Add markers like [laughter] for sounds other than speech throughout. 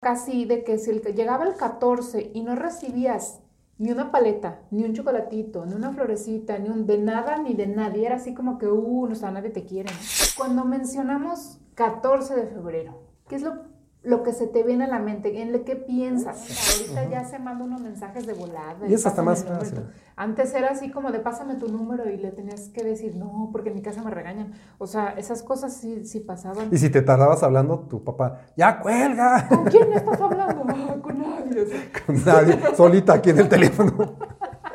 casi de que si llegaba el 14 y no recibías ni una paleta, ni un chocolatito, ni una florecita, ni un de nada ni de nadie, era así como que, uh, no, o nadie te quiere. Cuando mencionamos 14 de febrero, ¿qué es lo lo que se te viene a la mente, en lo que piensas. Ahorita ya se mandan unos mensajes de volada. Y eso está más fácil. Antes era así como de pásame tu número y le tenías que decir, no, porque en mi casa me regañan. O sea, esas cosas sí, sí pasaban. Y si te tardabas hablando, tu papá, ya cuelga. ¿Con quién estás hablando? [laughs] con nadie. [laughs] Con nadie, solita aquí en el teléfono. [laughs]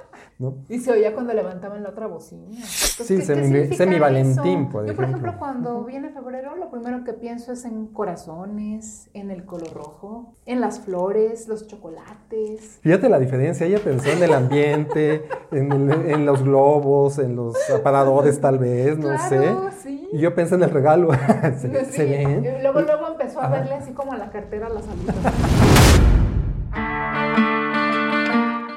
Y se oía cuando levantaban la otra bocina. sí, semi, Valentín, por Yo, por ejemplo, cuando viene febrero, lo primero que pienso es en corazones, en el color rojo, en las flores, los chocolates. Fíjate la diferencia, ella pensó en el ambiente, [laughs] en, los globos, en los aparadores tal vez, no sé. Sí. Y yo pensé en el regalo. [laughs] ¿Se, sí. Luego, luego empezó a verle así como a la cartera a la salida. [laughs]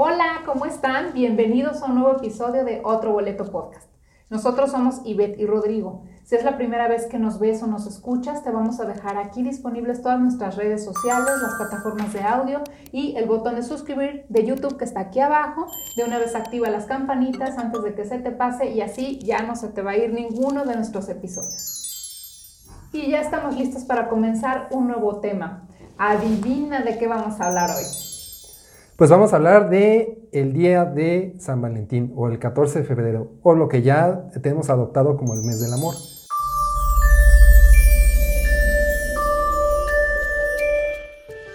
Hola, ¿cómo están? Bienvenidos a un nuevo episodio de Otro Boleto Podcast. Nosotros somos Ivette y Rodrigo. Si es la primera vez que nos ves o nos escuchas, te vamos a dejar aquí disponibles todas nuestras redes sociales, las plataformas de audio y el botón de suscribir de YouTube que está aquí abajo. De una vez activa las campanitas antes de que se te pase y así ya no se te va a ir ninguno de nuestros episodios. Y ya estamos listos para comenzar un nuevo tema. Adivina de qué vamos a hablar hoy. Pues vamos a hablar de el día de San Valentín o el 14 de febrero o lo que ya tenemos adoptado como el mes del amor.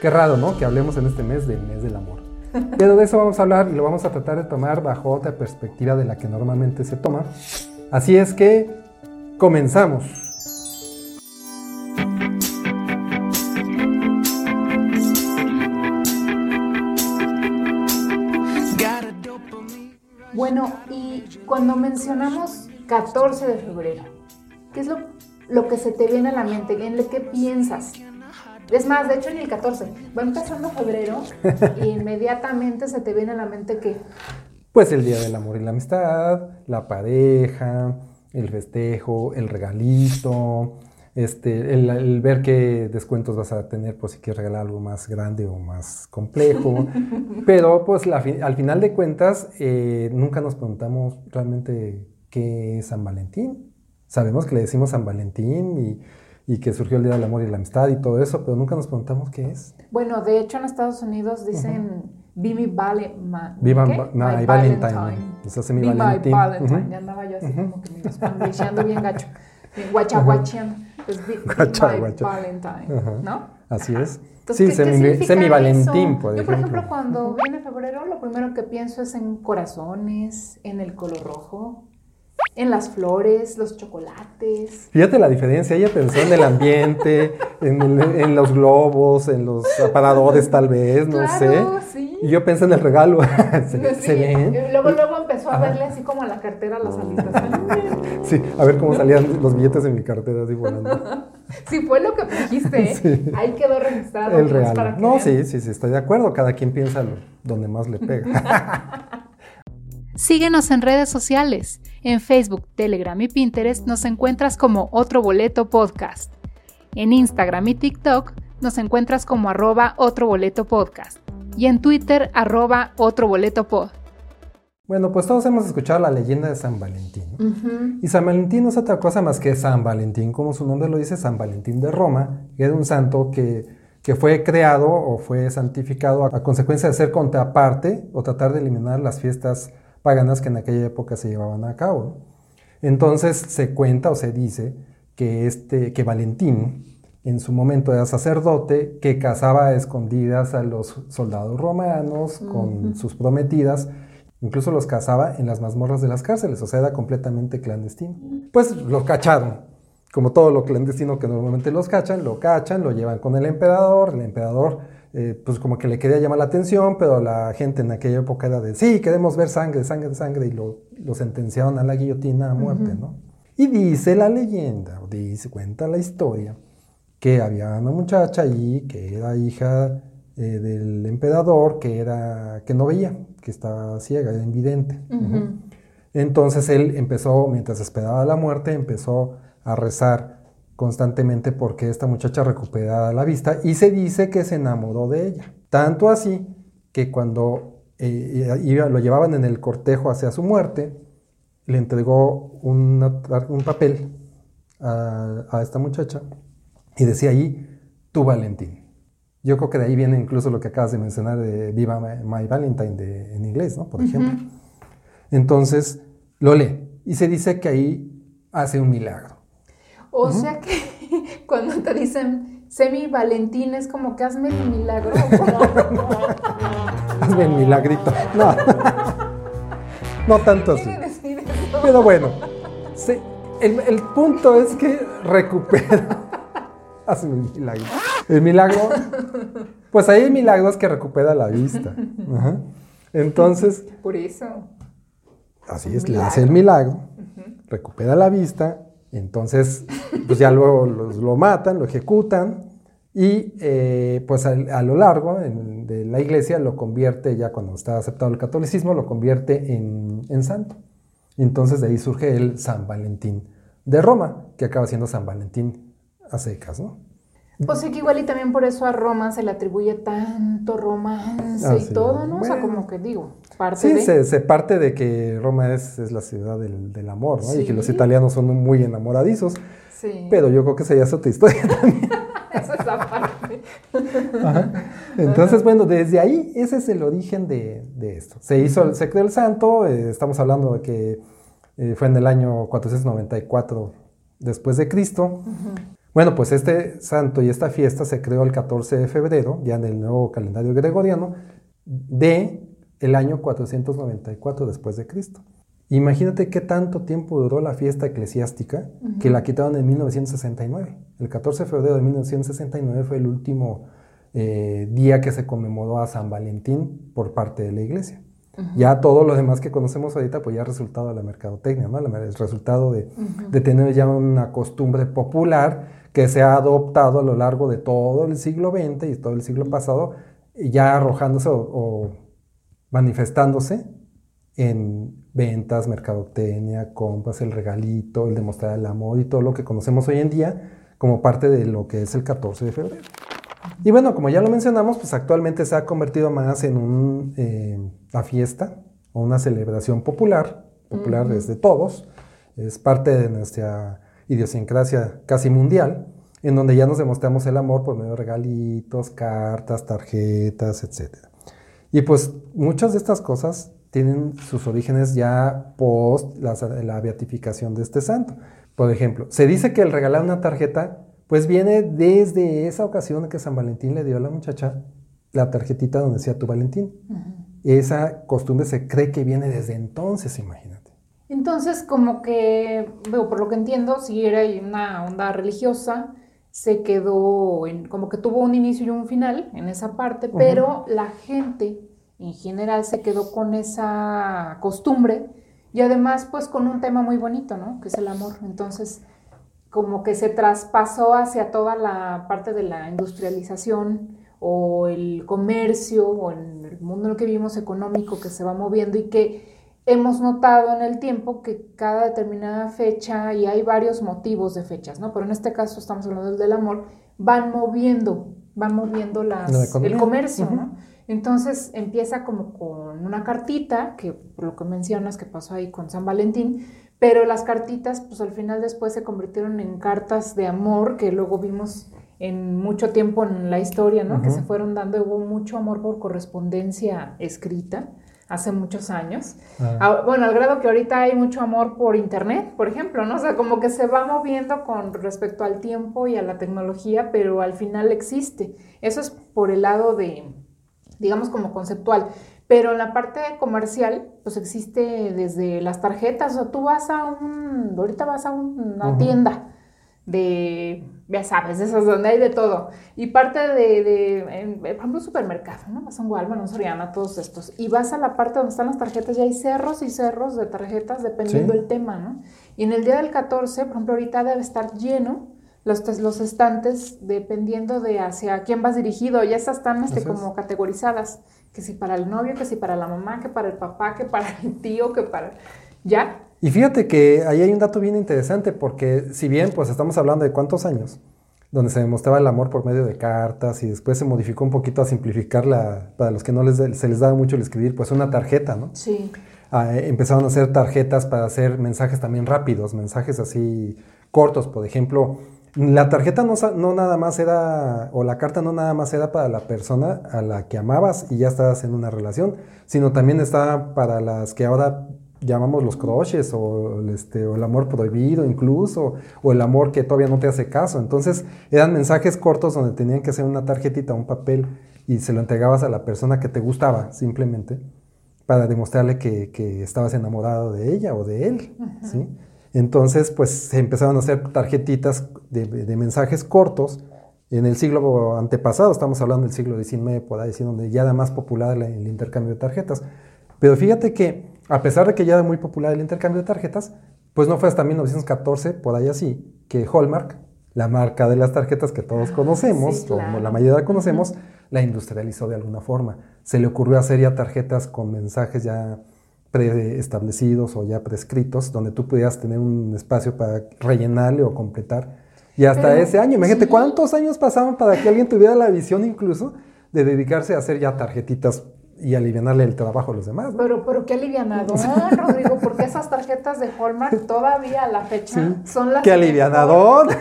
Qué raro, ¿no? Que hablemos en este mes del mes del amor. [laughs] Pero de eso vamos a hablar y lo vamos a tratar de tomar bajo otra perspectiva de la que normalmente se toma. Así es que comenzamos. Cuando mencionamos 14 de febrero, ¿qué es lo, lo que se te viene a la mente? ¿En qué piensas? Es más, de hecho ni el 14, va empezando febrero [laughs] y inmediatamente se te viene a la mente que... Pues el Día del Amor y la Amistad, la pareja, el festejo, el regalito, este, el, ver qué descuentos vas a tener por si quieres regalar algo más grande o más complejo. [laughs] Pero pues al final de cuentas eh, nunca nos preguntamos realmente qué es San Valentín. Sabemos que le decimos San Valentín y, que surgió el Día del Amor y la Amistad y todo eso, pero nunca nos preguntamos qué es. Bueno, de hecho en Estados Unidos dicen Viva vale, Viva my Valentine. Valentine. mi Valentine. Ya andaba yo así como que me bien gacho. Guachaguacheando. Es [laughs] Valentine, ¿no? Así es. sí, semi, Valentín, por Yo, por ejemplo, cuando viene febrero, lo primero que pienso es en corazones, en el color rojo, en las flores, los chocolates. Fíjate la diferencia, ella pensó en el ambiente, [laughs] en, los globos, en los aparadores tal vez, no sé. Sí. Y yo pensé en el regalo. [laughs] ¿Se, Luego, luego empezó a verle así como a la cartera las alitas. [laughs] sí, a ver cómo salían los billetes de mi cartera así volando. [laughs] Sí, fue lo que dijiste. ¿eh? Ahí quedó registrado. El regalo. no, sí, sí, sí, estoy de acuerdo. Cada quien piensa donde más le pega. [laughs] Síguenos en redes sociales. En Facebook, Telegram y Pinterest nos encuentras como Otro Boleto Podcast. En Instagram y TikTok nos encuentras como arroba Otro Boleto Podcast. Y en Twitter, arroba Otro Boleto Pod. Bueno, pues todos hemos escuchado la leyenda de San Valentín. Y San Valentín no es otra cosa más que San Valentín, como su nombre lo dice, San Valentín de Roma, que era un santo que, que fue creado o fue santificado a consecuencia de ser contraparte o tratar de eliminar las fiestas paganas que en aquella época se llevaban a cabo. Entonces se cuenta o se dice que, este, que Valentín, en su momento era sacerdote, que cazaba a escondidas a los soldados romanos con sus prometidas, incluso los cazaba en las mazmorras de las cárceles, o sea, era completamente clandestino. Pues lo cacharon, como todo lo clandestino que normalmente los cachan, lo cachan, lo llevan con el emperador, el emperador eh, pues como que le quería llamar la atención, pero la gente en aquella época era de, sí, queremos ver sangre, sangre, sangre, y lo, lo sentenciaron a la guillotina a muerte, ¿no? Y dice la leyenda, o dice, cuenta la historia, que había una muchacha allí que era hija eh, del emperador, que, era, que no veía, que estaba ciega, era invidente. Entonces él empezó, mientras esperaba la muerte, empezó a rezar constantemente porque esta muchacha recuperara la vista y se dice que se enamoró de ella. Tanto así que cuando eh, lo llevaban en el cortejo hacia su muerte, le entregó un papel a, esta muchacha y decía ahí, tu Valentín. Yo creo que de ahí viene incluso lo que acabas de mencionar de Viva My Valentine en inglés, ¿no? Por ejemplo. Entonces, lo lee y se dice que ahí hace un milagro. O sea que [laughs] cuando te dicen, sé mi Valentín, es como que hazme el milagro. [laughs] hazme el milagrito. [laughs] No, no tanto así. Pero bueno, el, punto es que recupera. Hazme el milagro. El milagro. Pues ahí hay milagros que recupera la vista. [laughs] Entonces. Por eso. Así es, le hace el milagro, recupera la vista, entonces pues ya luego lo matan, lo ejecutan y eh, pues a, lo largo de la iglesia lo convierte, ya cuando está aceptado el catolicismo, lo convierte en, en santo. Entonces de ahí surge el San Valentín de Roma, que acaba siendo San Valentín a secas, ¿no? Pues sí, que igual y también por eso a Roma se le atribuye tanto romance y todo, ¿no? o sea, como que digo, parte sí, de... se, parte de que Roma es, la ciudad del, amor, ¿no? Y que los italianos son muy enamoradizos. Sí. Pero yo creo que sería otra historia [laughs] también. [laughs] Eso es aparte. Entonces, bueno, desde ahí ese es el origen de, esto. Se hizo, se creó el santo, eh, estamos hablando de que eh, fue en el año 494 después de Cristo. Bueno, pues este santo y esta fiesta se creó el 14 de febrero, ya en el nuevo calendario gregoriano, de el año 494 después de Cristo. Imagínate qué tanto tiempo duró la fiesta eclesiástica que la quitaron en 1969. El 14 de febrero de 1969 fue el último eh, día que se conmemoró a San Valentín por parte de la iglesia. Ya todo lo demás que conocemos ahorita, pues ya es resultado de la mercadotecnia, ¿no? El resultado de, de tener ya una costumbre popular que se ha adoptado a lo largo de todo el siglo XX y todo el siglo pasado, ya arrojándose o, manifestándose en ventas, mercadotecnia, compras, el regalito, el demostrar el amor y todo lo que conocemos hoy en día como parte de lo que es el 14 de febrero. Y bueno, como ya lo mencionamos, pues actualmente se ha convertido más en una eh, fiesta o una celebración popular, popular desde todos, es parte de nuestra idiosincrasia casi mundial, en donde ya nos demostramos el amor por medio de regalitos, cartas, tarjetas, etc. Y pues muchas de estas cosas tienen sus orígenes ya post la, beatificación de este santo. Por ejemplo, se dice que el regalar una tarjeta, pues viene desde esa ocasión que San Valentín le dio a la muchacha la tarjetita donde decía tu Valentín. Esa costumbre se cree que viene desde entonces, imagínate. Entonces, como que, veo, por lo que entiendo, si era una onda religiosa, se quedó, en, como que tuvo un inicio y un final en esa parte, pero la gente en general se quedó con esa costumbre y además pues con un tema muy bonito, ¿no? Que es el amor. Entonces, como que se traspasó hacia toda la parte de la industrialización o el comercio o el mundo en el que vivimos económico que se va moviendo y que hemos notado en el tiempo que cada determinada fecha, y hay varios motivos de fechas, ¿no? Pero en este caso estamos hablando del amor, van moviendo, van moviendo las, el comercio, ¿no? Entonces empieza como con una cartita, que por lo que mencionas que pasó ahí con San Valentín, pero las cartitas, pues al final después se convirtieron en cartas de amor, que luego vimos en mucho tiempo en la historia, ¿no? Que se fueron dando, hubo mucho amor por correspondencia escrita hace muchos años. Ah. bueno, al grado que ahorita hay mucho amor por internet, por ejemplo, ¿no? O sea, como que se va moviendo con respecto al tiempo y a la tecnología, pero al final existe. Eso es por el lado de, digamos, como conceptual. Pero en la parte comercial, pues existe desde las tarjetas, o tú vas a un, ahorita vas a una tienda de, ya sabes, de esas donde hay de todo. Y parte de, de por ejemplo, un supermercado, ¿no? Vas a un Walmart, un Soriana, todos estos. Y vas a la parte donde están las tarjetas y hay cerros y cerros de tarjetas dependiendo del tema, ¿no? Y en el día del 14, por ejemplo, ahorita debe estar lleno los, los estantes dependiendo de hacia quién vas dirigido. Ya estas están este, como categorizadas. Que si para el novio, que si para la mamá, que para el papá, que para el tío, que para... ¿Ya? Y fíjate que ahí hay un dato bien interesante porque si bien pues estamos hablando de cuántos años, donde se demostraba el amor por medio de cartas y después se modificó un poquito a simplificarla para los que no les, se les daba mucho el escribir, pues una tarjeta, ¿no? Sí. Ah, eh, empezaron a hacer tarjetas para hacer mensajes también rápidos, mensajes así cortos, por ejemplo. La tarjeta no, no nada más era, o la carta no nada más era para la persona a la que amabas y ya estabas en una relación, sino también estaba para las que ahora llamamos los croches o, este, o el amor prohibido incluso, o el amor que todavía no te hace caso. Entonces eran mensajes cortos donde tenían que hacer una tarjetita, un papel, y se lo entregabas a la persona que te gustaba simplemente para demostrarle que, que estabas enamorado de ella o de él. ¿sí? Entonces, pues se empezaron a hacer tarjetitas de, de, mensajes cortos. En el siglo antepasado, estamos hablando del siglo XIX, por ahí, donde ya era más popular el intercambio de tarjetas. Pero fíjate que a pesar de que ya era muy popular el intercambio de tarjetas, pues no fue hasta 1914, por ahí así, que Hallmark, la marca de las tarjetas que todos ah, conocemos, o la mayoría conocemos, la industrializó de alguna forma. Se le ocurrió hacer ya tarjetas con mensajes ya preestablecidos o ya prescritos, donde tú pudieras tener un espacio para rellenarle o completar. Y hasta ese año, imagínate cuántos años pasaban para que alguien tuviera la visión incluso de dedicarse a hacer ya tarjetitas y aliviarle el trabajo a los demás. Pero, pero qué alivianador, Rodrigo, porque esas tarjetas de Hallmark todavía a la fecha son las. ¡Qué alivianador! [laughs]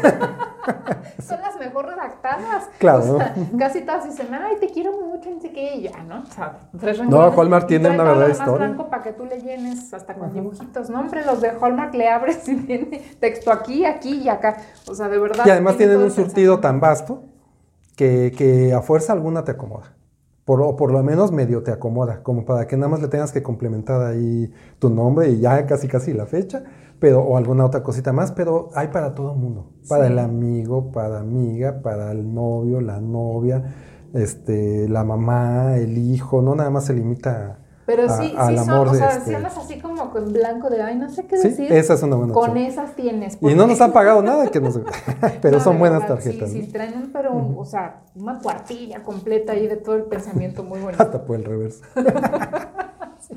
son las mejor redactadas. Claro. casi todas dicen, ay, te quiero mucho, ni sé qué, y ya, ¿no? O sea, tres No, Hallmark tiene una verdadera historia. blanco para que tú le llenes hasta con dibujitos. No, hombre, los de Hallmark le abres y tiene texto aquí, aquí y acá. O sea, de verdad. Y además tienen un surtido tan vasto que, que a fuerza alguna te acomoda por, o por lo menos medio te acomoda, como para que nada más le tengas que complementar ahí tu nombre y ya casi casi la fecha, pero o alguna otra cosita más, pero hay para todo el mundo, para el amigo, para la amiga, para el novio, la novia, este, la mamá, el hijo, no nada más se limita pero sí, sí son, o sea, este... si así como con blanco de, ay, no sé qué decir. esa es una buena Con esas tienes. Y no nos han pagado nada, que nos... [laughs] [laughs] pero son buenas tarjetas. Sí, sí, traen pero, o sea, una cuartilla completa ahí de todo el pensamiento muy bonito. Hasta por el reverso. [laughs] sí,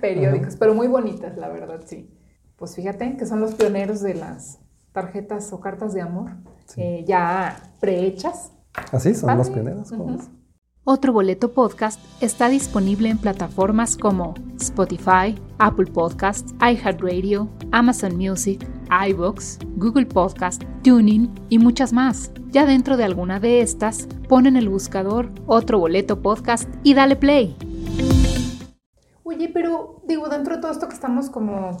periódicos, pero muy bonitas, la verdad, sí. Pues fíjate que son los pioneros de las tarjetas o cartas de amor, eh, ya prehechas. Así son los pioneros. Otro Boleto Podcast está disponible en plataformas como Spotify, Apple Podcasts, iHeartRadio, Amazon Music, iBox, Google Podcast, Tuning y muchas más. Ya dentro de alguna de estas, pon en el buscador Otro Boleto Podcast y dale play. Oye, pero digo, dentro de todo esto que estamos como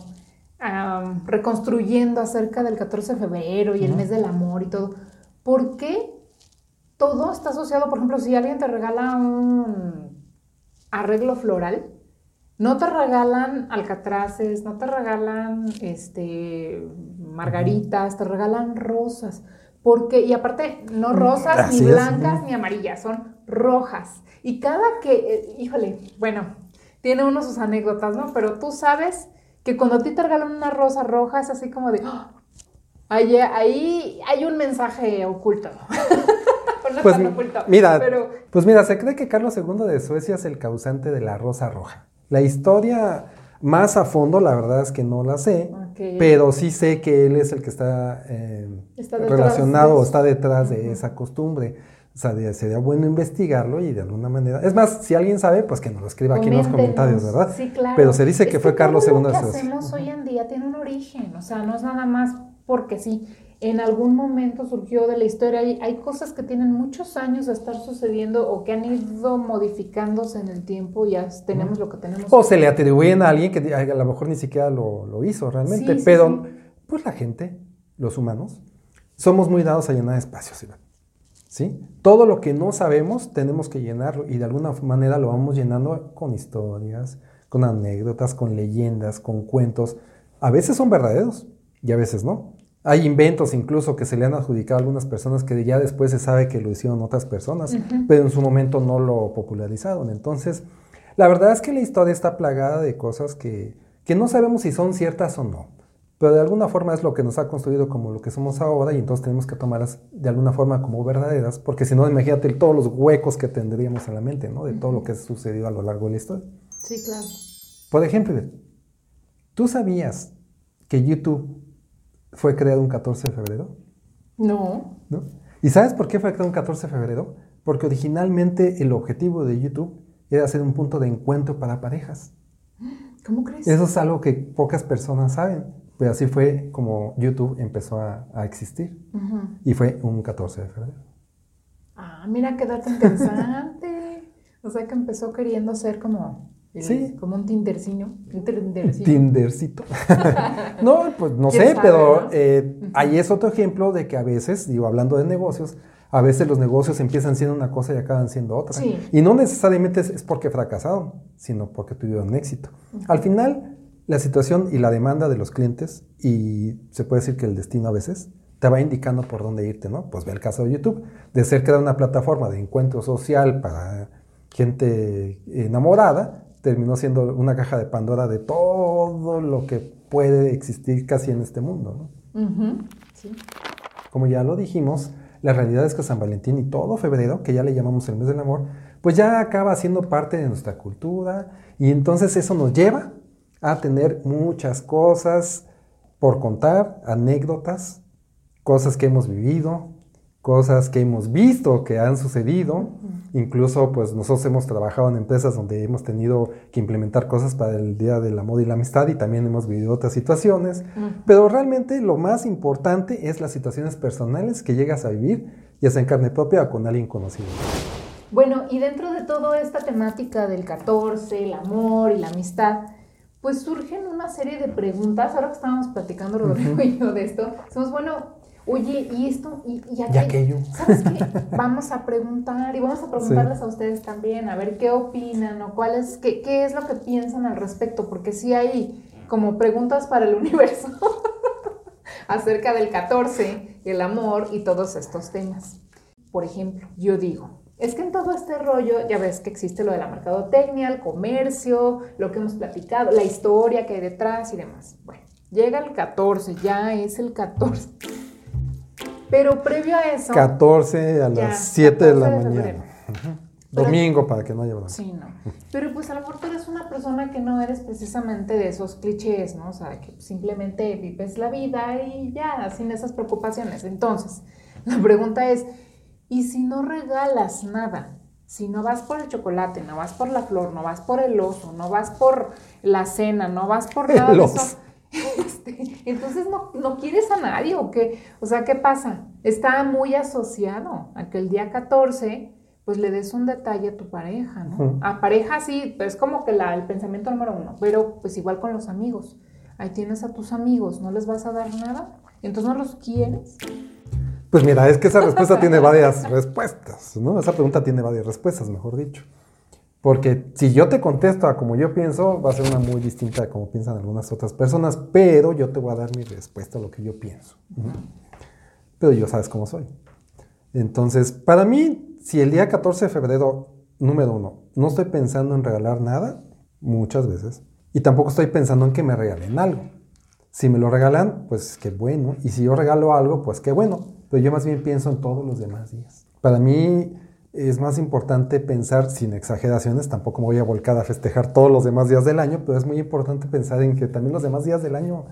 reconstruyendo acerca del 14 de febrero y el mes del amor y todo, ¿por qué todo está asociado, por ejemplo, si alguien te regala un arreglo floral, no te regalan alcatraces, no te regalan este, margaritas, te regalan rosas. Porque, y aparte, no rosas, ni blancas, ni amarillas, son rojas. Y cada que, eh, híjole, bueno, tiene uno sus anécdotas, ¿no? Pero tú sabes que cuando a ti te regalan una rosa roja es así como de, ¡Ah! ahí, ahí hay un mensaje oculto. [laughs] [laughs] pues, mira, pues mira, se cree que Carlos II de Suecia es el causante de la rosa roja. La historia más a fondo, la verdad es que no la sé, pero sí sé que él es el que está, eh, relacionado o está detrás de esa costumbre. O sea, sería bueno investigarlo y de alguna manera. Es más, si alguien sabe, pues que nos lo escriba aquí en los comentarios, ¿verdad? Sí, claro. Pero se dice que, fue Carlos II de Suecia. Lo que hacemos hoy en día tiene un origen, o sea, no es nada más porque sí en algún momento surgió de la historia. Hay, hay, cosas que tienen muchos años de estar sucediendo o que han ido modificándose en el tiempo y ya tenemos lo que tenemos. O se le atribuyen a alguien que a lo mejor ni siquiera lo, lo hizo realmente, pero pues la gente, los humanos, somos muy dados a llenar espacios. ¿sí? Todo lo que no sabemos tenemos que llenarlo y de alguna manera lo vamos llenando con historias, con anécdotas, con leyendas, con cuentos. A veces son verdaderos y a veces no. Hay inventos incluso que se le han adjudicado a algunas personas que ya después se sabe que lo hicieron otras personas, pero en su momento no lo popularizaron. Entonces, la verdad es que la historia está plagada de cosas que, que no sabemos si son ciertas o no pero de alguna forma es lo que nos ha construido como lo que somos ahora y entonces tenemos que tomarlas de alguna forma como verdaderas, porque si no, imagínate todos los huecos que tendríamos en la mente, ¿no? De todo lo que ha sucedido a lo largo de la historia. Sí, claro. Por ejemplo, ¿tú sabías que YouTube fue creado un 14 de febrero? No. ¿No? ¿Y sabes por qué fue creado un 14 de febrero? Porque originalmente el objetivo de YouTube era ser un punto de encuentro para parejas. ¿Cómo crees? Eso es algo que pocas personas saben. Pues así fue como YouTube empezó a, existir. Y fue un 14 de febrero. Ah, mira qué dato interesante. o sea que empezó queriendo ser como, como un tindercino. tindercito. [laughs] no, pues no sé, pero eh, ahí es otro ejemplo de que a veces, digo, hablando de negocios, a veces los negocios empiezan siendo una cosa y acaban siendo otra. Y no necesariamente es, porque fracasaron, sino porque tuvieron éxito. Al final, la situación y la demanda de los clientes y se puede decir que el destino a veces te va indicando por dónde irte, ¿no? Pues ve el caso de YouTube, de ser que era una plataforma de encuentro social para gente enamorada, terminó siendo una caja de Pandora de todo lo que puede existir casi en este mundo, ¿no? sí. Como ya lo dijimos, la realidad es que San Valentín y todo febrero, que ya le llamamos el mes del amor, pues ya acaba siendo parte de nuestra cultura y entonces eso nos lleva a tener muchas cosas por contar, anécdotas, cosas que hemos vivido, cosas que hemos visto que han sucedido. Incluso pues nosotros hemos trabajado en empresas donde hemos tenido que implementar cosas para el Día del Amor y la Amistad y también hemos vivido otras situaciones. Pero realmente lo más importante es las situaciones personales que llegas a vivir, ya sea en carne propia o con alguien conocido. Bueno, y dentro de toda esta temática del 14, el amor y la amistad, pues surgen una serie de preguntas. Ahora que estábamos platicando Rodrigo y yo de esto, somos bueno, oye, ¿y esto? ¿Y, y aquello? ¿Sabes qué? [laughs] Vamos a preguntar y vamos a preguntarles a ustedes también, a ver qué opinan o cuál es, qué, qué es lo que piensan al respecto, porque sí hay como preguntas para el [laughs] universo acerca del 14, el amor y todos estos temas. Por ejemplo, yo digo, es que en todo este rollo, ya ves que existe lo de la mercadotecnia, el comercio, lo que hemos platicado, la historia que hay detrás y demás. Bueno, llega el 14, ya es el 14. Pero previo a eso... 14 a las 7 de la mañana. Domingo para que no haya Sí, no. Pero pues a lo mejor tú eres una persona que no eres precisamente de esos clichés, ¿no? O sea, que simplemente vives la vida y ya, sin esas preocupaciones. Entonces, la pregunta es, y si no regalas nada, si no vas por el chocolate, no vas por la flor, no vas por el oso, no vas por la cena, no vas por nada de eso, [laughs] este, entonces no, no, quieres a nadie o qué, o sea, ¿qué pasa? Está muy asociado a que el día 14 pues le des un detalle a tu pareja, ¿no? A pareja sí, es como que la, el pensamiento número uno, pero pues igual con los amigos. Ahí tienes a tus amigos, no les vas a dar nada, entonces no los quieres. Pues mira, es que esa respuesta tiene [laughs] varias respuestas, ¿no? Esa pregunta tiene varias respuestas, mejor dicho. Porque si yo te contesto a como yo pienso, va a ser una muy distinta a como piensan algunas otras personas, pero yo te voy a dar mi respuesta a lo que yo pienso. Pero yo sabes cómo soy. Entonces, para mí, si el día 14 de febrero, número uno, no estoy pensando en regalar nada, muchas veces, y tampoco estoy pensando en que me regalen algo. Si me lo regalan, pues qué bueno. Y si yo regalo algo, pues qué bueno pero yo más bien pienso en todos los demás días. Para mí es más importante pensar, sin exageraciones, tampoco me voy a volcar a festejar todos los demás días del año, pero es muy importante pensar en que también los demás días del año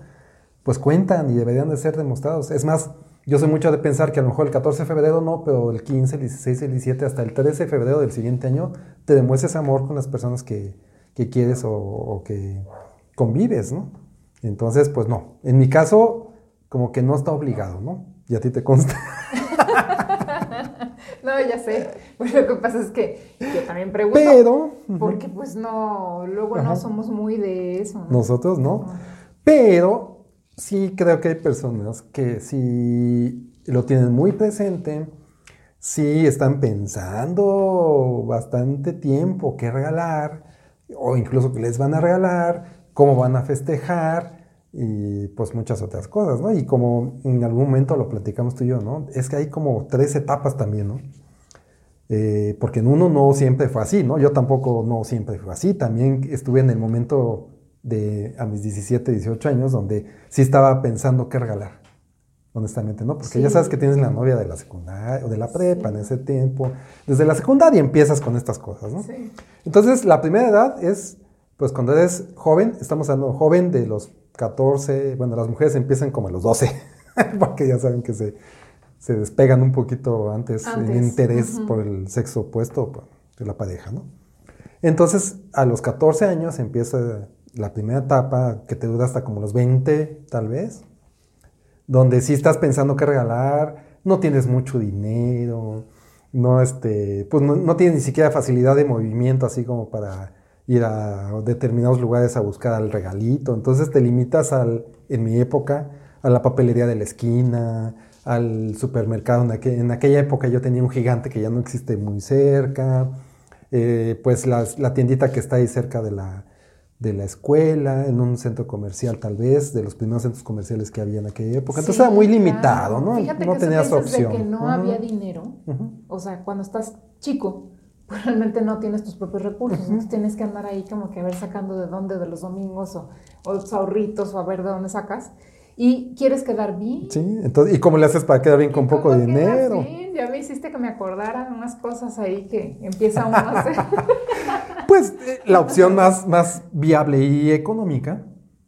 pues cuentan y deberían de ser demostrados. Es más, yo soy mucho de pensar que a lo mejor el 14 de febrero no, pero el 15, el 16, el 17, hasta el 13 de febrero del siguiente año, te demuestres amor con las personas que, que quieres o, o, que convives, ¿no? Entonces, pues no. En mi caso, como que no está obligado, ¿no? Y a ti te consta. [laughs] no, ya sé. [laughs] Pues lo que pasa es que yo también pregunto. Pero. Porque pues no, luego no somos muy de eso. ¿no? Nosotros no. Pero sí creo que hay personas que sí lo tienen muy presente, sí están pensando bastante tiempo qué regalar, o incluso qué les van a regalar, cómo van a festejar y pues muchas otras cosas, ¿no? Y como en algún momento lo platicamos tú y yo, ¿no? Es que hay como tres etapas también, ¿no? Eh, porque en uno no siempre fue así, ¿no? Yo tampoco no siempre fue así, también estuve en el momento de a mis 17, 18 años donde sí estaba pensando qué regalar, honestamente, ¿no? Porque ya sabes que tienes la novia de la secundaria o de la prepa en ese tiempo, desde la secundaria empiezas con estas cosas, ¿no? Sí. Entonces, la primera edad es, pues cuando eres joven, estamos hablando joven de los 14, bueno, las mujeres empiezan como a los 12, [laughs] porque ya saben que se, se despegan un poquito antes, en interés por el sexo opuesto de la pareja, ¿no? Entonces, a los 14 años empieza la primera etapa que te dura hasta como los 20, tal vez, donde sí estás pensando qué regalar, no tienes mucho dinero, no, este, pues no, no tienes ni siquiera facilidad de movimiento así como para ir a determinados lugares a buscar al regalito. Entonces te limitas al, en mi época, a la papelería de la esquina, al supermercado. En, en aquella época yo tenía un gigante que ya no existe muy cerca. Eh, pues la, la, tiendita que está ahí cerca de la, de la escuela, en un centro comercial tal vez, de los primeros centros comerciales que había en aquella época. Entonces era muy limitado, ¿no? Fíjate no que tenías opción. De que no había dinero, o sea, cuando estás chico, realmente no tienes tus propios recursos, entonces tienes que andar ahí como que a ver sacando de dónde, de los domingos o, o los ahorritos o a ver de dónde sacas. Y quieres quedar bien. Sí, entonces, ¿y cómo le haces para quedar bien con poco dinero? Bien? Ya me hiciste que me acordara unas cosas ahí que empieza uno a hacer. [laughs] pues eh, la opción más, más viable y económica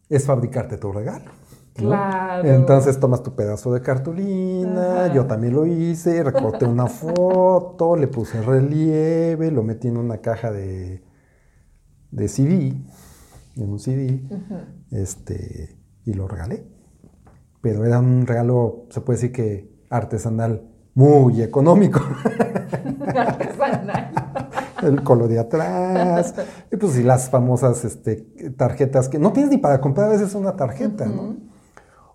es fabricarte tu regalo. Claro. Entonces tomas tu pedazo de cartulina, yo también lo hice, recorté una [laughs] foto, le puse relieve, lo metí en una caja de, de CD, en un CD, este, y lo regalé. Pero era un regalo, se puede decir que artesanal, muy económico. [laughs] artesanal. [laughs] El color de atrás, y pues y las famosas este, tarjetas que no tienes ni para comprar a veces una tarjeta, ¿no?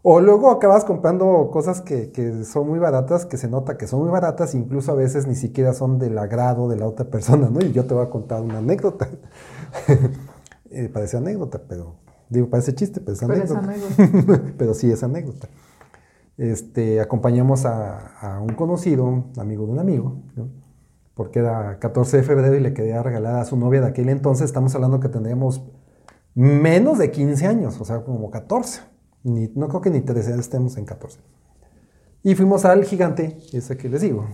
O luego acabas comprando cosas que, son muy baratas, que se nota que son muy baratas, incluso a veces ni siquiera son del agrado de la otra persona, ¿no? Y yo te voy a contar una anécdota. [laughs] eh, parece anécdota, pero digo, parece chiste, pero es anécdota. [laughs] pero sí es anécdota. Este, acompañamos a, un conocido, amigo de un amigo, porque era 14 de febrero y le quería regalar a su novia de aquel entonces, estamos hablando que tendríamos menos de 15 años, o sea, como 14 no creo que ni 13, estemos en 14. Y fuimos al gigante, ese que les digo.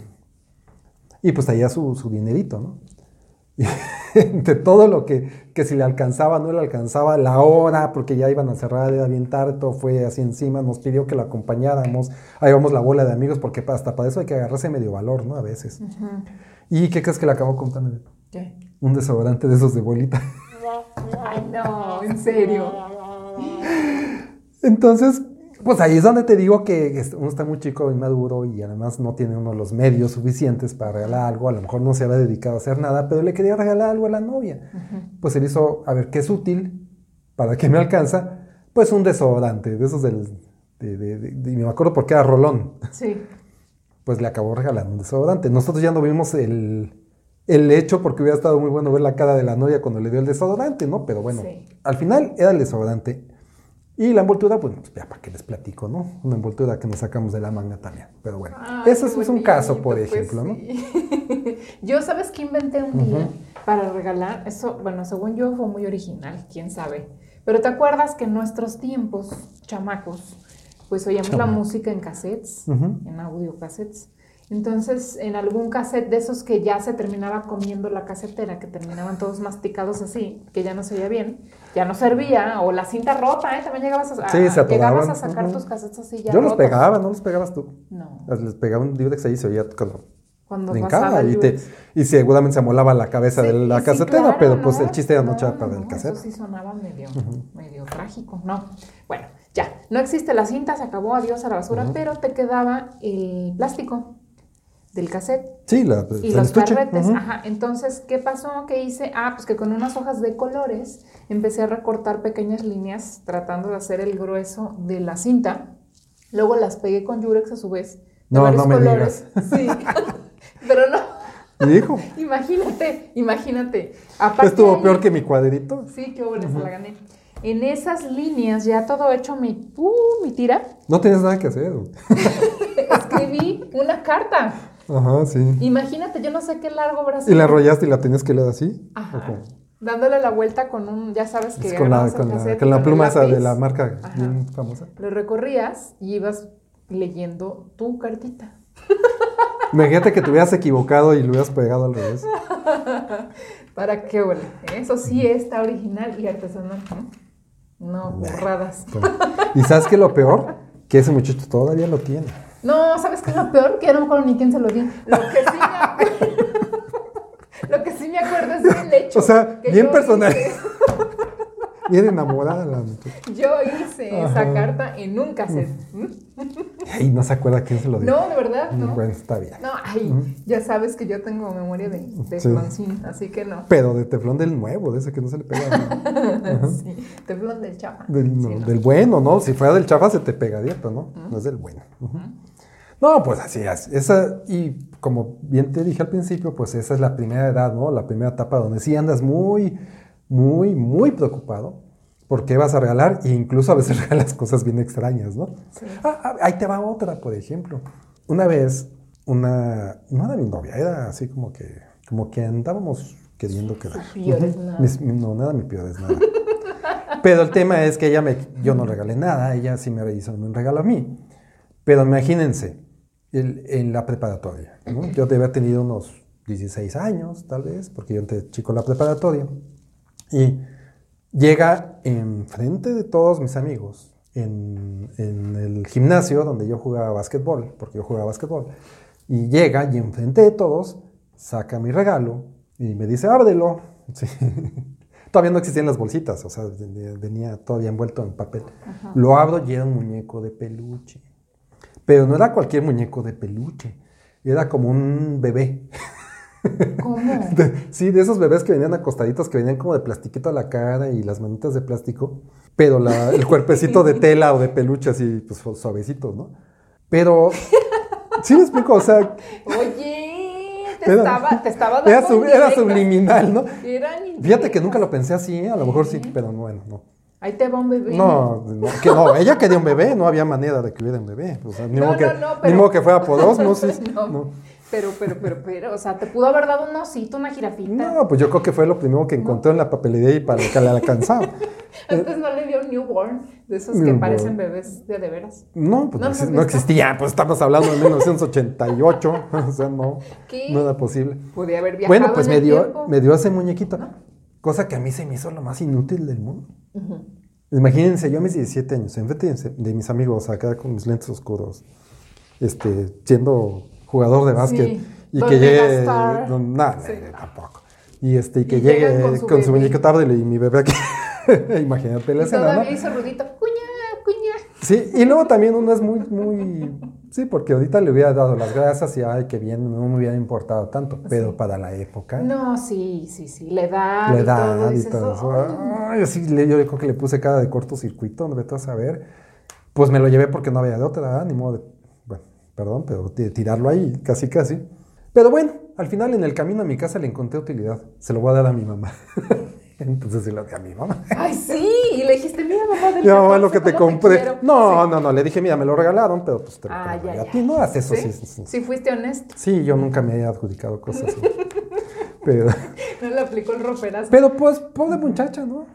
Y pues allá su, su dinerito, ¿no? [laughs] de todo lo que, que si le alcanzaba, no le alcanzaba, la hora, porque ya iban a cerrar de avientar, todo fue así encima, nos pidió que lo acompañáramos, ahí vamos la bola de amigos, porque hasta para eso hay que agarrarse medio valor, ¿no? A veces. ¿Y qué crees que le acabó comprando? ¿Qué? Un desodorante de esos de bolita. Ay, no, [laughs] en serio. Entonces, pues ahí es donde te digo que uno está muy chico, y maduro y además no tiene uno los medios suficientes para regalar algo. A lo mejor no se había dedicado a hacer nada, pero le quería regalar algo a la novia. Pues él hizo, a ver, ¿qué es útil? ¿Para qué me alcanza? Pues un desodorante, de esos del... De, me acuerdo porque era Rolón. Sí. Pues le acabó regalando un desodorante. Nosotros ya no vimos el, el hecho porque hubiera estado muy bueno ver la cara de la novia cuando le dio el desodorante, ¿no? Pero bueno, al final era el desodorante. Y la envoltura, pues ya para qué les platico, ¿no? Una envoltura que nos sacamos de la manga también. Pero bueno, eso es un caso, por pues ejemplo, ¿no? [laughs] yo, ¿sabes qué inventé un día para regalar? Eso, bueno, según yo fue muy original, quién sabe. Pero ¿te acuerdas que en nuestros tiempos, chamacos, pues oíamos la música en cassettes, en audio cassettes? Entonces, en algún cassette de esos que ya se terminaba comiendo la casetera, que terminaban todos masticados así, que ya no se oía bien, ya no servía, o la cinta rota, ¿eh? También llegabas a, sí, se llegabas a sacar tus cassettes así ya Yo los pegaba, ¿no los pegabas tú? No. Les pegaba un Durex ahí se oía cuando... Cuando pasaba y, te, y seguramente se amolaba la cabeza de la casetera, pero pues el chiste era no echar para el cassette. Eso sí sonaba medio, medio trágico, ¿no? Bueno, Ya, no existe la cinta, se acabó, adiós a la basura, pero te quedaba el plástico del cassette Sí, la, y los carretes. Ajá, entonces, ¿qué pasó? ¿Qué hice? Ah, pues que con unas hojas de colores empecé a recortar pequeñas líneas tratando de hacer el grueso de la cinta. Luego las pegué con Yurex a su vez. De No, varios no me colores. Sí. [laughs] Pero no, Hijo, imagínate, imagínate. Aparte estuvo ahí- peor que mi cuadrito. Sí, qué bueno, se la gané. En esas líneas, ya todo hecho mi, uh, mi tira, No tenías nada que hacer. [laughs] escribí una carta. Ajá, sí. Imagínate, yo no sé qué largo brazo. ¿Y la enrollaste y la tenías que leer así? Ajá. Dándole la vuelta con un, ya sabes que Es con la, con con pluma esa de la marca Ajá. bien famosa. Lo recorrías y ibas leyendo tu cartita. [laughs] Imagínate que te hubieras equivocado y lo hubieras pegado al revés. [laughs] Para qué huele. Eso sí está original y artesanal. No, no burradas. ¿Y sabes qué es lo peor? [laughs] Que ese muchacho todavía lo tiene. No, ¿sabes qué es lo peor? Que ya no me acuerdo ni quién se lo di. Lo que sí me acuerdo, [laughs] lo que sí me acuerdo es del hecho. O sea, bien personal. Hice- Bien enamorada la. Yo hice esa carta en un cassette. Ay, no se acuerda quién se lo dio. No, de verdad, no. Bueno, está bien. No, ay, ya sabes que yo tengo memoria de, Sí. floncín, así que no. Pero de teflón del nuevo, de ese que no se le pega. nada. [laughs] Sí, teflón del chapa. Del, no, Sí, no. del bueno, ¿no? Si fuera del chafa se te pegaría, pero no, no es del bueno. No, pues así es. Esa, y como bien te dije al principio, pues esa es la primera edad, ¿no? La primera etapa donde sí andas muy, muy, muy preocupado por qué vas a regalar e incluso a veces [laughs] regalas cosas bien extrañas, ¿no? Sí. Ah, ah, ahí te va otra, por ejemplo. Una vez, una, no era mi novia, era así como que, como que andábamos queriendo quedar. Nada. Mis- no, nada, mi peor es nada. Pero el tema es que ella me, yo no regalé nada, ella sí me hizo un regalo a mí. Pero imagínense, el- en la preparatoria, ¿no? yo debía haber tenido unos 16 años, tal vez, porque yo entré chico en la preparatoria. Y llega enfrente de todos mis amigos, en, en el gimnasio donde yo jugaba básquetbol, porque yo jugaba básquetbol, y llega y enfrente de todos saca mi regalo y me dice, ábrelo. [laughs] Sí. Todavía no existían las bolsitas, o sea, venía- venía todavía envuelto en papel. Lo abro y era un muñeco de peluche. Pero no era cualquier muñeco de peluche, era como un bebé. [laughs] ¿Cómo? [laughs] Sí, de esos bebés que venían acostaditos, que venían como de plastiquito a la cara y las manitas de plástico, pero la- el cuerpecito de [laughs] tela o de peluche así, pues su- suavecitos, ¿no? Pero, sí me explico, o sea, Oye, te Era- estaba, te estaba dando era, sub- era subliminal, ¿no? Eran Fíjate que nunca lo pensé así, ¿eh? a lo mejor sí, pero bueno, no. Ahí te va un bebé. No, no, que no, ella quería un bebé, no había manera de que hubiera un bebé. O sea, ni, No, modo, que, no, ni pero- modo que fuera por osmosis. No. [laughs] Pero, pero, pero, pero, o sea, te pudo haber dado un osito, una jirafita. No, pues yo creo que fue lo primero que encontró en la papelería y para que le alcanzaba. [laughs] Antes no le dio un newborn, de esos que parecen bebés de de veras. No, pues ¿No no, no existía, pues estamos hablando de 1988, [laughs] o sea, no, ¿Qué? no era posible. Podía haber viajado Bueno, pues en me el dio, tiempo. me dio ese muñequito, cosa que a mí se me hizo lo más inútil del mundo. Imagínense, yo a mis 17 años, enfrente de mis amigos, acá con mis lentes oscuros, este, siendo jugador de básquet, Sí, y Don que llegue, no, nada, Sí. tampoco. Y este, y que Y llegue con con su, muñeco tablet y mi bebé aquí. [laughs] Imagínate la escena, ¿no? todavía hizo ruidito, cuña, cuña. Sí, y luego también uno es muy, muy, sí, porque ahorita le hubiera dado las gracias y ay, qué bien, no me hubiera importado tanto, pero para la época, No, sí, sí, sí, la y edad todo, y todo eso, "Ay". ay, sí, le- yo creo que le puse cara de cortocircuito, no vete a saber, pues me lo llevé porque no había de otra, ni modo de, perdón, pero tirarlo ahí, casi, casi. Pero bueno, al final en el camino a mi casa le encontré utilidad, se lo voy a dar a mi mamá. [laughs] Entonces se lo di a mi mamá. Ay, sí, y le dijiste, mira, mamá, del Mi mamá 14, lo que te ¿cómo compré. quiero?" no, Sí. no, no, le dije, mira, me lo regalaron, pero pues te lo Ah, traigo ya, a ya. ti. No haces eso, ¿Sí? sí, sí, sí. Fuiste honesto. Sí, yo nunca me he adjudicado cosas [laughs] pero, No le aplicó el roperazo. pero pues, pobre muchacha, ¿no?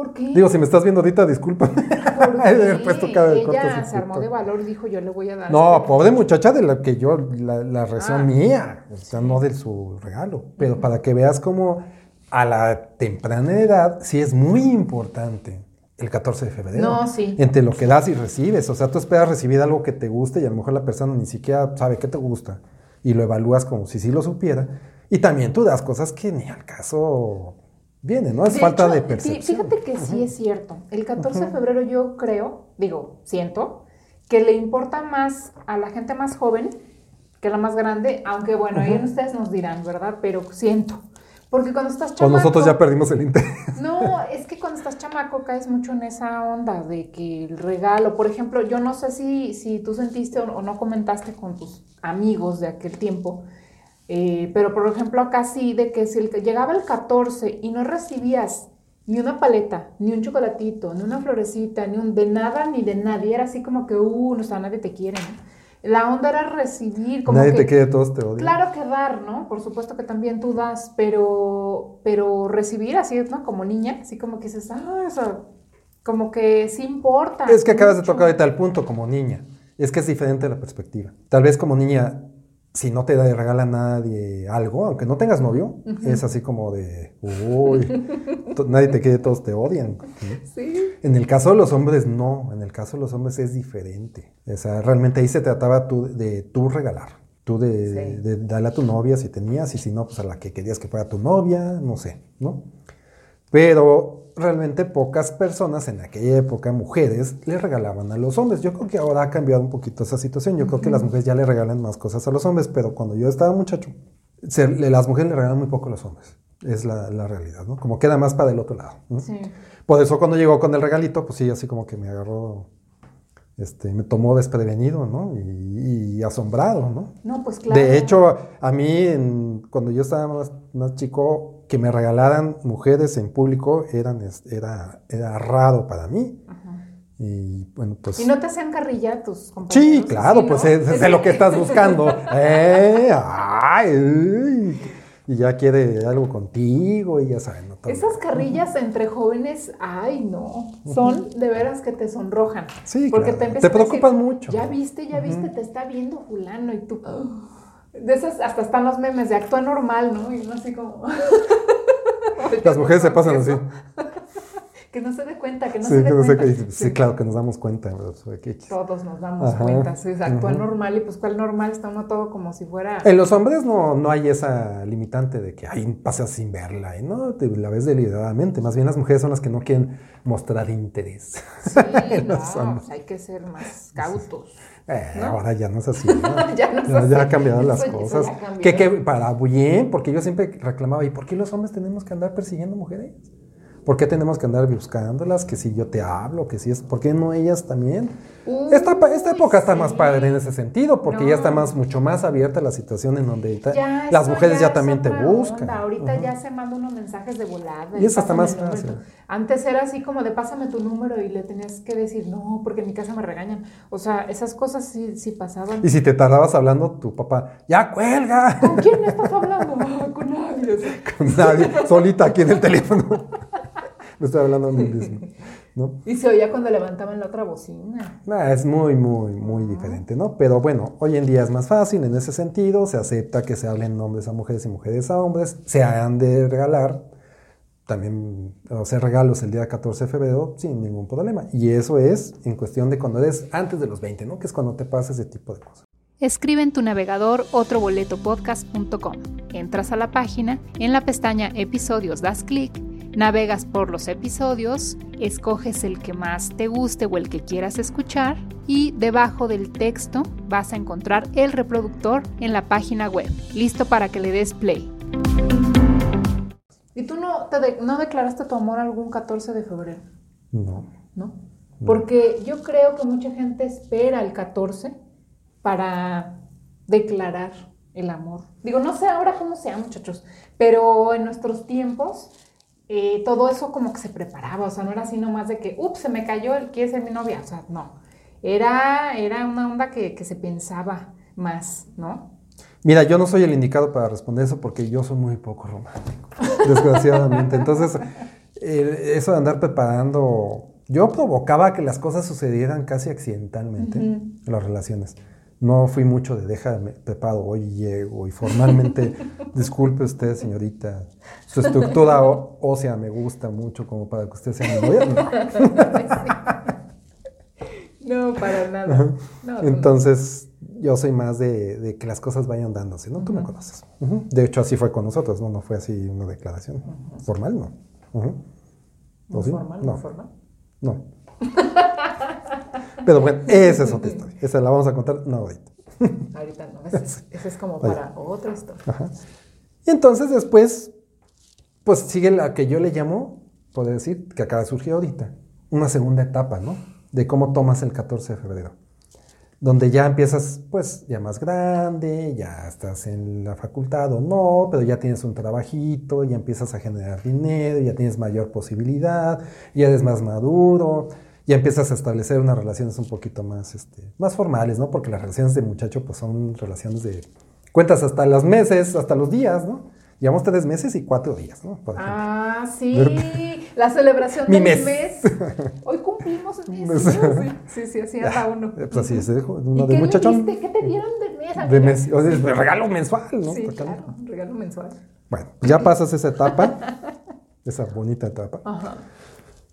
¿Por qué? Digo, si me estás viendo ahorita, disculpa. ¿Por [laughs] He de haber qué? puesto cara de Ella se armó de valor y dijo, yo le voy a dar. No, este- pobre muchacha de la que yo, la, la reacción Ah. mía, o sea, no de su regalo. Pero para que veas cómo a la temprana edad sí es muy importante el 14 de febrero. No, sí. Entre lo que das y recibes. O sea, tú esperas recibir algo que te guste y a lo mejor la persona ni siquiera sabe qué te gusta. Y lo evalúas como si sí lo supiera. Y también tú das cosas que ni al caso viene, ¿no? Es De falta hecho, de percepción. fíjate que sí es cierto. El 14 de febrero yo creo, digo, siento, que le importa más a la gente más joven que a la más grande, aunque bueno, ahí ustedes nos dirán, ¿verdad? Pero siento. Porque cuando estás Pues chamaco... nosotros ya perdimos el interés. [laughs] No, es que cuando estás chamaco caes mucho en esa onda de que el regalo, por ejemplo, yo no sé si, si tú sentiste o, o no comentaste con tus amigos de aquel tiempo, eh, pero por ejemplo acá sí, de que si el, llegaba el 14 y no recibías ni una paleta, ni un chocolatito, ni una florecita, ni un de nada ni de nadie, era así como que, uh, no, o sea, nadie te quiere, ¿no? La onda era recibir, como Nadie que... te quiere, todos te odian. Claro que dar, ¿no? Por supuesto que también tú das, pero, pero recibir así, ¿no? Como niña, así como que dices, ah, eso, como que sí importa. Es que acabas de tocar ahorita el punto como niña. Es que es diferente la perspectiva. Tal vez como niña, si no te da- regala nadie algo, aunque no tengas novio, es así como de, uy, [laughs] nadie te quiere, todos te odian. Sí. En el caso de los hombres, no. En el caso de los hombres es diferente. O sea, realmente ahí se trataba tú de tú regalar. Tú de, Sí. de darle a tu novia si tenías, y si no, pues a la que querías que fuera tu novia, no sé, ¿no? Pero realmente pocas personas en aquella época, mujeres, le regalaban a los hombres. Yo creo que ahora ha cambiado un poquito esa situación. Yo creo que las mujeres ya le regalan más cosas a los hombres, pero cuando yo estaba muchacho, se- le- las mujeres le regalan muy poco a los hombres. Es la, la realidad, ¿no? Como queda más para el otro lado. ¿no? Sí. Por eso cuando llegó con el regalito, pues sí, así como que me agarró, este, me tomó desprevenido, ¿no? Y, y asombrado, ¿no? No, pues claro. De hecho, a mí, en- cuando yo estaba más, más chico, que me regalaran mujeres en público eran, era, era raro para mí. Ajá. Y bueno, pues... ¿Y no te hacían carrilla tus compañeros? Sí, claro, ¿Sí, pues no? es, es de lo que estás buscando. [laughs] ¡Eh! ¡Ay! uy, Y ya quiere algo contigo y ya saben. ¿no? Esas carrillas entre jóvenes, ay no, son de veras que te sonrojan. Sí, porque claro. te Te preocupan mucho. Ya viste, ya viste, te está viendo fulano y tú. De esas hasta están los memes de actúa normal, ¿no? Y uno así como. [laughs] [laughs] Las mujeres se pasan así. [laughs] Que no se dé cuenta, que no Sí, se dé no cuenta. sí, claro que nos damos cuenta. pues, ¿qué- Todos nos damos Ajá, cuenta, sí, actúa normal y pues cuál normal está uno todo como si fuera. En los hombres no, no hay esa limitante de que ay, pasas sin verla, y no, te la ves deliberadamente. Más bien las mujeres son las que no quieren mostrar interés. Sí, no, los hombres. pues hay que ser más cautos. Eh, ¿No? Ahora ya no es así. ¿no? [laughs] Ya no es Ya, así. ya han cambiado las Eso- eso cosas. Que, que para bien, porque yo siempre reclamaba, ¿y por qué los hombres tenemos que andar persiguiendo mujeres? ¿Por qué tenemos que andar buscándolas? Que si yo te hablo, que si es. ¿Por qué no ellas también? Uy, Esta, esta época está más padre en ese sentido, porque ya está más, mucho más abierta la situación en donde las mujeres ya, también te buscan. onda. Ahorita ya se manda unos mensajes de volada. Y eso está más fácil. Antes era así como de pásame tu número y le tenías que decir no, porque en mi casa me regañan. O sea, esas cosas sí, sí pasaban. Y si te tardabas hablando, tu papá, ¡ya cuelga! ¿Con quién estás [laughs] hablando? "Ah, [laughs] Con nadie. Con nadie, solita aquí en el teléfono. [laughs] Me estoy hablando a mí mismo. ¿No? Y se oía cuando levantaban la otra bocina. Nah, es muy, muy, muy diferente, ¿no? Pero bueno, hoy en día es más fácil en ese sentido, se acepta que se hablen hombres a mujeres y mujeres a hombres, se han de regalar también hacer regalos el día 14 de febrero sin ningún problema. Y eso es en cuestión de cuando eres antes de los 20, ¿no? Que es cuando te pasa ese tipo de cosas. Escribe en tu navegador otroboletopodcast.com. Entras a la página, en la pestaña Episodios das clic, navegas por los episodios, escoges el que más te guste o el que quieras escuchar y debajo del texto vas a encontrar el reproductor en la página web, listo para que le des play. ¿Y tú no, te de- no declaraste tu amor algún 14 de febrero? No. ¿no? Porque yo creo que mucha gente espera el 14 para declarar el amor. Digo, no sé ahora cómo sea, muchachos, pero en nuestros tiempos eh, todo eso como que se preparaba, o sea, no era así nomás de que, ups, se me cayó el quiere ser mi novia, o sea, no. Era, era una onda que, que se pensaba más, ¿no? Mira, yo no soy el indicado para responder eso porque yo soy muy poco romántico, desgraciadamente. Entonces, eh, eso de andar preparando, yo provocaba que las cosas sucedieran casi accidentalmente en las relaciones. No fui mucho de déjame preparo, hoy llego y formalmente, [laughs] disculpe usted, señorita, su estructura ósea me gusta mucho como para que usted sea mi novia. [laughs] No. No, para nada. No. Entonces, yo soy más de, de que las cosas vayan dándose, ¿no? Tú me conoces. De hecho, así fue con nosotros, ¿no? No fue así una declaración formal, ¿no? ¿No formal? ¿No formal? [laughs] No. Pero bueno, esa es otra historia. Esa la vamos a contar no ahorita. Ahorita no, ese es, como Oye. para otra historia. Ajá. Y entonces después, pues sigue la que yo le llamo, puedo decir, que acaba de surgir ahorita, una segunda etapa, ¿no? De cómo tomas el 14 de febrero. Donde ya empiezas, pues, ya más grande, ya estás en la facultad o no, pero ya tienes un trabajito, ya empiezas a generar dinero, ya tienes mayor posibilidad, ya eres más maduro, ya empiezas a establecer unas relaciones un poquito más, este, más formales, ¿no? Porque las relaciones de muchacho, pues, son relaciones de cuentas hasta los meses, hasta los días, ¿no? Llevamos tres meses y cuatro días, ¿no? Por. Ah, sí, [laughs] la celebración Mi del mes. mes. Hoy cumplimos el mes. [laughs] Sí, sí, sí, así anda uno. Eh, Pues así es, ¿eh? ¿Y uno de muchachón. ¿Qué te dieron de mes? De mes, o sea, es regalo mensual, ¿no? Sí, claro, un regalo mensual. Bueno, ya pasas esa etapa, [laughs] esa bonita etapa. Ajá.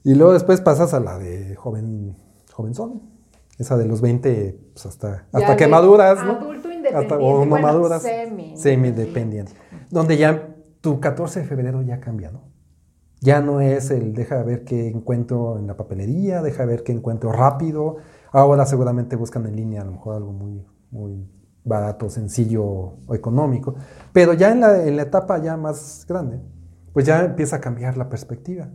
Y luego después pasas a la de joven, jovenzón. Esa de los 20, pues hasta, Ya hasta que maduras, ¿no? adulto independiente, Hasta, o no bueno, maduras. semi- Semi-dependiente. Donde ya tu 14 de febrero ya cambia, ¿no? Ya no es el deja ver qué encuentro en la papelería, deja ver qué encuentro rápido. Ahora seguramente buscan en línea a lo mejor algo muy, muy barato, sencillo o económico. Pero ya en la, en la etapa ya más grande, pues ya empieza a cambiar la perspectiva.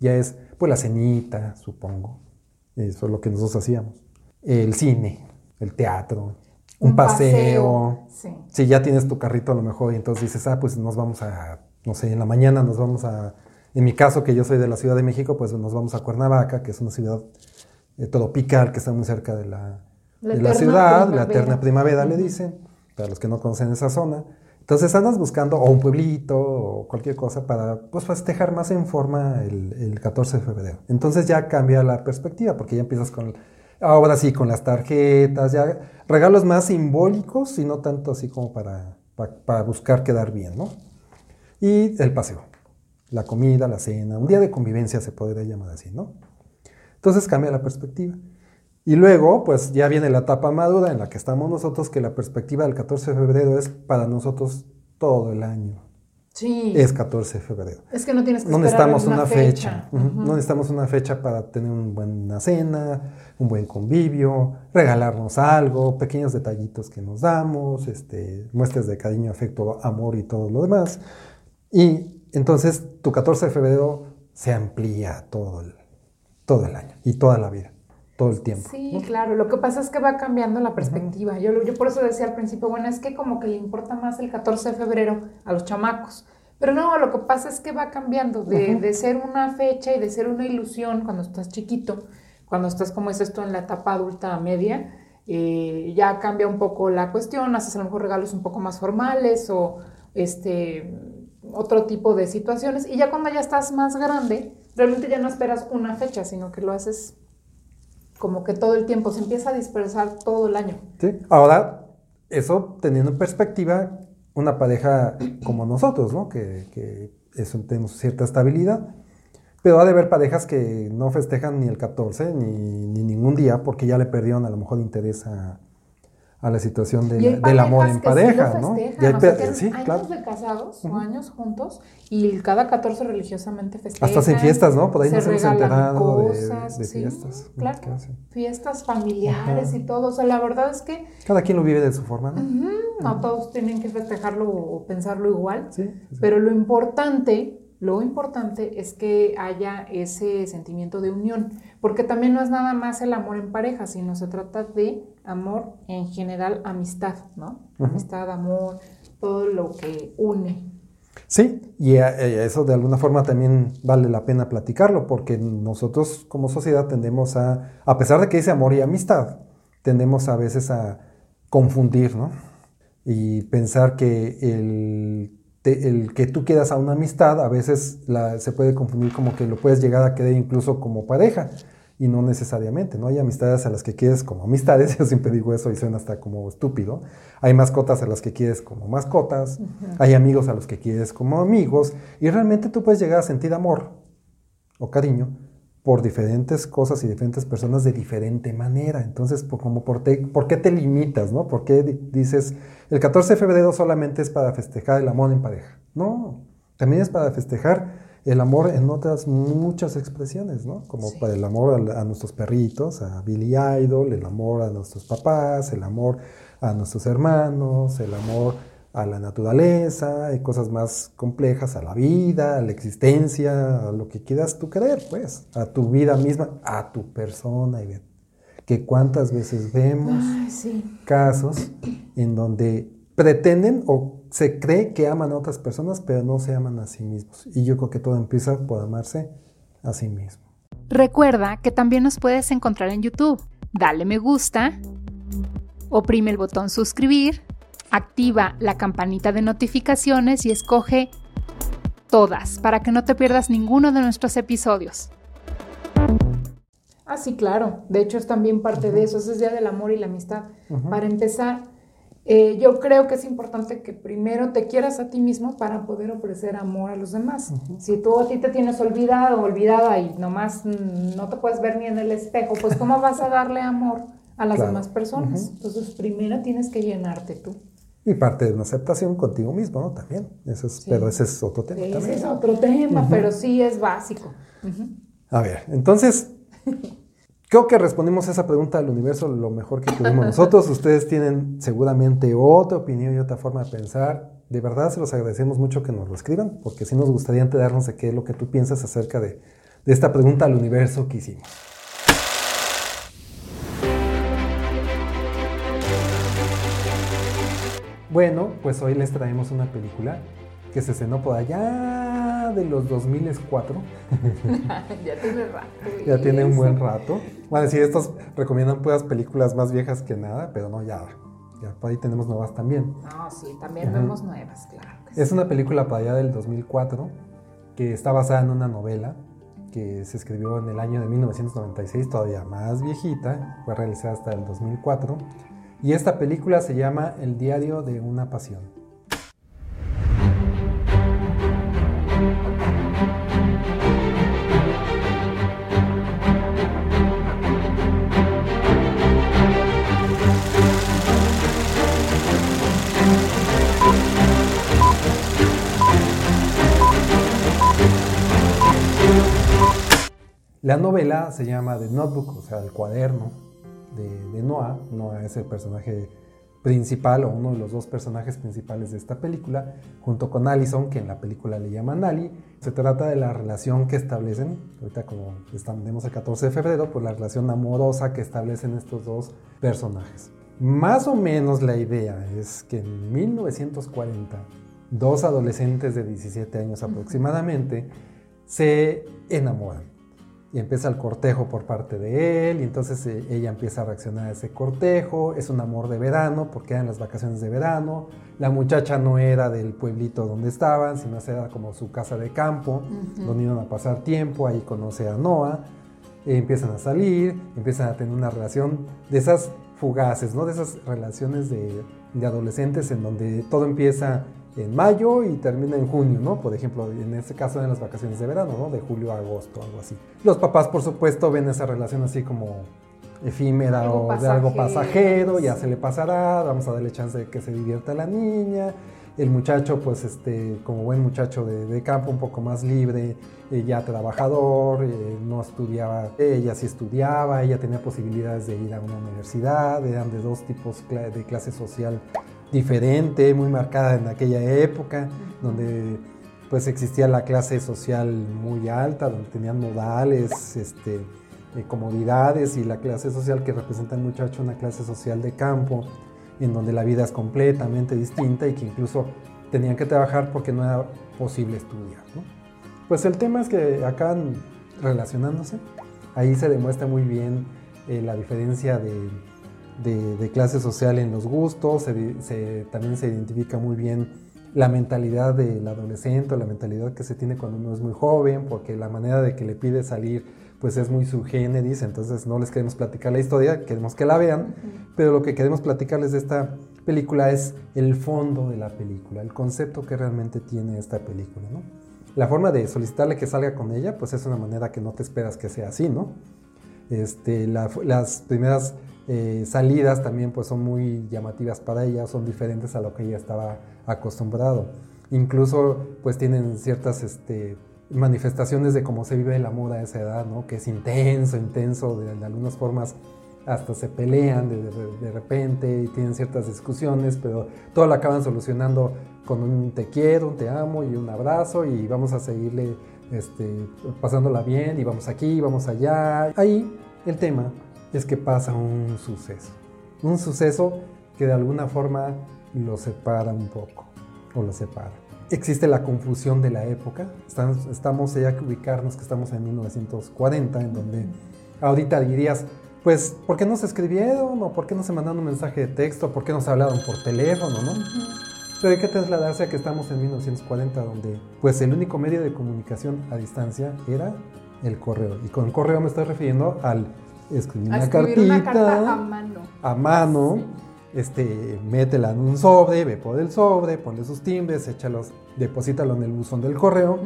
Ya es, pues la cenita, supongo. Eso es lo que nosotros hacíamos. El cine, el teatro, un, paseo. Sí. Si ya tienes tu carrito a lo mejor y entonces dices, ah, pues nos vamos a, no sé, en la mañana nos vamos a, en mi caso que yo soy de la Ciudad de México, pues nos vamos a Cuernavaca, que es una ciudad eh, tropical que está muy cerca de la, La de la ciudad, la primavera. eterna primavera le dicen, para los que no conocen esa zona. Entonces andas buscando o un pueblito o cualquier cosa para pues, festejar más en forma el, el 14 de febrero. Entonces ya cambia la perspectiva porque ya empiezas con, ahora sí, con las tarjetas, ya regalos más simbólicos y no tanto así como para, pa- para buscar quedar bien, ¿no? Y el paseo, la comida, la cena, un día de convivencia se podría llamar así, ¿no? Entonces cambia la perspectiva. Y luego, pues ya viene la etapa madura en la que estamos nosotros, que la perspectiva del 14 de febrero es para nosotros todo el año. Sí. Es 14 de febrero. Es que no tienes que No necesitamos una fecha. No necesitamos una fecha para tener una buena cena, un buen convivio, regalarnos algo, pequeños detallitos que nos damos, este, muestras de cariño, afecto, amor y todo lo demás. Y entonces tu 14 de febrero se amplía todo el, todo el año y toda la vida, todo el tiempo. Sí, claro. Lo que pasa es que va cambiando la perspectiva. Yo, yo por eso decía al principio, bueno, es que como que le importa más el 14 de febrero a los chamacos. Pero no, lo que pasa es que va cambiando de, de ser una fecha y de ser una ilusión cuando estás chiquito, cuando estás como es esto en la etapa adulta media, eh, ya cambia un poco la cuestión, haces a lo mejor regalos un poco más formales o este otro tipo de situaciones y ya cuando ya estás más grande, realmente ya no esperas una fecha, sino que lo haces como que todo el tiempo, se empieza a dispersar todo el año. ¿sí? Ahora, eso teniendo en perspectiva una pareja como nosotros, ¿no? Que, eso tenemos cierta estabilidad. Pero ha de haber parejas que no festejan ni el 14 ni, ni ningún día porque ya le perdieron a lo mejor interés a, a la situación de la- del amor en parejas que sí pareja, ¿no? Y hay o sea, sí, años claro. de casados o Ujú. años juntos y cada 14 religiosamente festejan. Hasta hacen fiestas, ¿no? Por ahí se nos hemos enterado de- cosas, de sí, fiestas, ¿no? Claro, fiestas familiares y todo. O sea, la verdad es que Cada quien lo vive de su forma, ¿no? ujú, no todos tienen que festejarlo o pensarlo igual. Sí, sí, sí. Pero lo importante, lo importante es que haya ese sentimiento de unión, porque también no es nada más el amor en pareja, sino se trata de amor en general, amistad, ¿no? Amistad, amor, todo lo que une. Sí, y a- eh, eso de alguna forma también vale la pena platicarlo, porque nosotros como sociedad tendemos a, a pesar de que dice amor y amistad, tendemos a veces a confundir, ¿no? Y pensar que el, el que tú quieras a una amistad a veces la- se puede confundir como que lo puedes llegar a querer incluso como pareja. Y no necesariamente, ¿no? Hay amistades a las que quieres como amistades, [laughs] yo siempre digo eso y suena hasta como estúpido. Hay mascotas a las que quieres como mascotas, hay amigos a los que quieres como amigos, y realmente tú puedes llegar a sentir amor o cariño por diferentes cosas y diferentes personas de diferente manera. Entonces, por, como por, te- ¿por qué te limitas, no? ¿Por qué di- dices, el 14 de febrero solamente es para festejar el amor en pareja? No, también es para festejar el amor en otras muchas expresiones, ¿no? Como Sí. para el amor a, a nuestros perritos, a Billy Idol, el amor a nuestros papás, el amor a nuestros hermanos, el amor a la naturaleza, y cosas más complejas, a la vida, a la existencia, a lo que quieras tú creer, pues, a tu vida misma, a tu persona, y que cuántas veces vemos Ay, sí. casos en donde pretenden o se cree que aman a otras personas, pero no se aman a sí mismos. Y yo creo que todo empieza por amarse a sí mismo. Recuerda que también nos puedes encontrar en YouTube. Dale me gusta, oprime el botón suscribir, activa la campanita de notificaciones y escoge todas para que no te pierdas ninguno de nuestros episodios. Ah, sí, claro. De hecho, es también parte de eso. Ese es Día del Amor y la Amistad. Para empezar, eh, yo creo que es importante que primero te quieras a ti mismo para poder ofrecer amor a los demás. Si tú a ti te tienes olvidado, olvidada y nomás no te puedes ver ni en el espejo, pues ¿cómo vas a darle amor a las Claro. demás personas? Ujú. Entonces, primero tienes que llenarte tú. Y parte de una aceptación contigo mismo, ¿no? También. Eso es, Sí. Pero ese es otro tema Ese también. es otro tema, Ujú. pero sí es básico. A ver, entonces, [laughs] creo que respondimos esa pregunta al universo lo mejor que pudimos nosotros. Ustedes tienen seguramente otra opinión y otra forma de pensar. De verdad se los agradecemos mucho que nos lo escriban, porque sí nos gustaría enterarnos de qué es lo que tú piensas acerca de, de esta pregunta al universo que hicimos. Bueno, pues hoy les traemos una película que se estrenó por allá de los 2004. [laughs] ya tiene rato. [laughs] Ya tiene un buen rato. Bueno, sí, estos recomiendan puras películas más viejas que nada, pero no, ya, ya por ahí tenemos nuevas también. No, sí, también Ajá. vemos nuevas, claro. que sí. Es una película para allá del 2004 que está basada en una novela que se escribió en el año de 1996, todavía más viejita, fue realizada hasta el 2004. Y esta película se llama El diario de una pasión. La novela se llama The Notebook, o sea, el cuaderno de, de Noah. Noah es el personaje principal o uno de los dos personajes principales de esta película, junto con Allison, que en la película le llaman Ali. Se trata de la relación que establecen, ahorita como estamos el 14 de febrero, pues la relación amorosa que establecen estos dos personajes. Más o menos la idea es que en 1940, dos adolescentes de 17 años aproximadamente se enamoran y empieza el cortejo por parte de él y entonces eh, ella empieza a reaccionar a ese cortejo, es un amor de verano porque eran las vacaciones de verano, la muchacha no era del pueblito donde estaban, sino era como su casa de campo, Ujú. donde iban a pasar tiempo, ahí conoce a Noah, eh, empiezan a salir, empiezan a tener una relación de esas fugaces, ¿no? De esas relaciones de, de adolescentes en donde todo empieza en mayo y termina en junio, ¿no? Por ejemplo, en este caso en las vacaciones de verano, ¿no? De julio a agosto, algo así. Los papás, por supuesto, ven esa relación así como efímera Algo o de algo pasajero, ya se le pasará, vamos a darle chance de que se divierta la niña. El muchacho, pues, este, como buen muchacho de, de campo, un poco más libre, eh, ya trabajador, eh, no estudiaba, ella sí estudiaba, ella tenía posibilidades de ir a una universidad, eran de dos tipos de clase social diferente, muy marcada en aquella época, donde pues existía la clase social muy alta, donde tenían modales, este, eh, comodidades, y la clase social que representa el muchacho, una clase social de campo, en donde la vida es completamente distinta y que incluso tenían que trabajar porque no era posible estudiar. ¿no? Pues el tema es que acá relacionándose, ahí se demuestra muy bien eh, la diferencia de, de- de clase social en los gustos, se también se identifica muy bien la mentalidad del adolescente, o la mentalidad que se tiene cuando uno es muy joven, porque la manera de que le pide salir pues es muy subgéneris, entonces no les queremos platicar la historia, queremos que la vean, pero lo que queremos platicarles de esta película es el fondo de la película, el concepto que realmente tiene esta película, ¿no? La forma de solicitarle que salga con ella, pues es una manera que no te esperas que sea así, ¿no? Este, la- las primeras eh, salidas también pues son muy llamativas para ella, son diferentes a lo que ella estaba acostumbrado. Incluso pues tienen ciertas este, manifestaciones de cómo se vive el amor a esa edad, ¿no? Que es intenso, intenso, de, algunas formas hasta se pelean de, repente y tienen ciertas discusiones, pero todo lo acaban solucionando con un te quiero, un te amo y un abrazo y vamos a seguirle este, pasándola bien y vamos aquí, vamos allá. Ahí el tema es que pasa un suceso, un suceso que de alguna forma lo separa un poco o lo separa. Existe la confusión de la época, estamos, estamos ya que ubicarnos que estamos en 1940, en donde ahorita dirías, pues, ¿por qué no se escribieron? ¿O por qué no se mandaron un mensaje de texto? ¿Por qué no se hablaron por teléfono? ¿no? Pero hay que trasladarse a que estamos en 1940, donde pues el único medio de comunicación a distancia era el correo. Y con correo me estoy refiriendo al escribir una cartita una carta a mano. a mano, este, métela en un sobre, ve por el sobre, ponle sus timbres, échalos, deposítalo en el buzón del correo,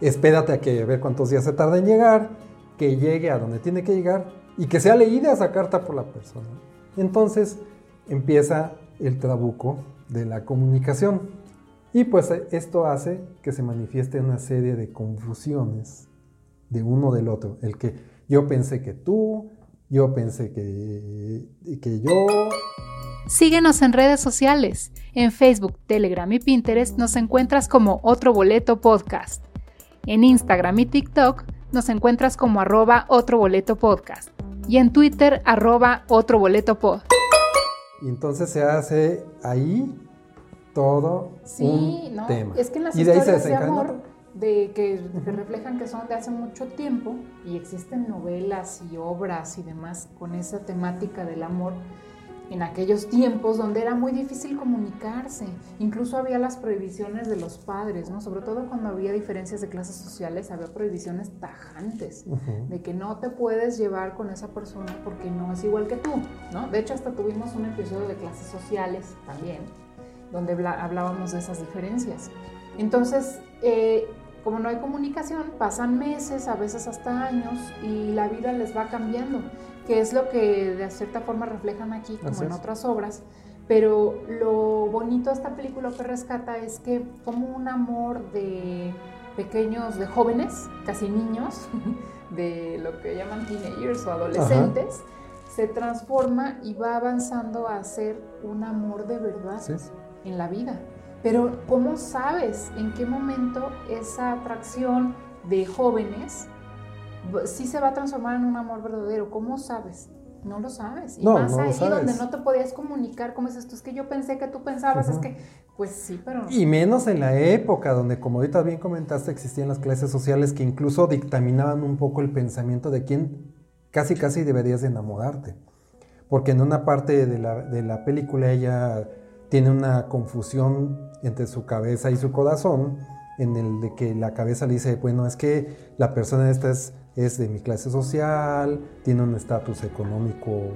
espérate a que ver cuántos días se tarda en llegar, que llegue a donde tiene que llegar y que sea leída esa carta por la persona. Entonces empieza el trabuco de la comunicación. Y pues esto hace que se manifieste una serie de confusiones de uno del otro. El que yo pensé que tú, yo pensé que, que yo. Síguenos en redes sociales. En Facebook, Telegram y Pinterest nos encuentras como Otro Boleto Podcast. En Instagram y TikTok nos encuentras como arroba Otro Boleto Podcast. Y en Twitter, arroba Otro Boleto Pod. Y entonces se hace ahí todo Sí, un ¿no? tema. Es que en las y de ahí se historias de que, que reflejan que son de hace mucho tiempo y existen novelas y obras y demás con esa temática del amor en aquellos tiempos donde era muy difícil comunicarse. Incluso había las prohibiciones de los padres, ¿no? Sobre todo cuando había diferencias de clases sociales, había prohibiciones tajantes Ujú. de que no te puedes llevar con esa persona porque no es igual que tú, ¿no? De hecho, hasta tuvimos un episodio de clases sociales también, donde hablábamos de esas diferencias. Entonces, eh, como no hay comunicación, pasan meses, a veces hasta años, y la vida les va cambiando, que es lo que de cierta forma reflejan aquí, como Así en es. otras obras. Pero lo bonito de esta película que rescata es que como un amor de pequeños, de jóvenes, casi niños, [laughs] de lo que llaman teenagers o adolescentes, se transforma y va avanzando a ser un amor de verdad en la vida. Pero ¿cómo sabes en qué momento esa atracción de jóvenes sí se va a transformar en un amor verdadero? ¿Cómo sabes? No lo sabes. Y No, más no ahí donde no te podías comunicar, como es esto? Es que yo pensé que tú pensabas, es que, pues sí, pero... Y menos en la época donde, como ahorita bien comentaste, existían las clases sociales que incluso dictaminaban un poco el pensamiento de quién casi casi deberías de enamorarte. Porque en una parte de la, de la película ella tiene una confusión entre su cabeza y su corazón, en el de que la cabeza le dice, bueno, es que la persona esta es, es de mi clase social, tiene un estatus económico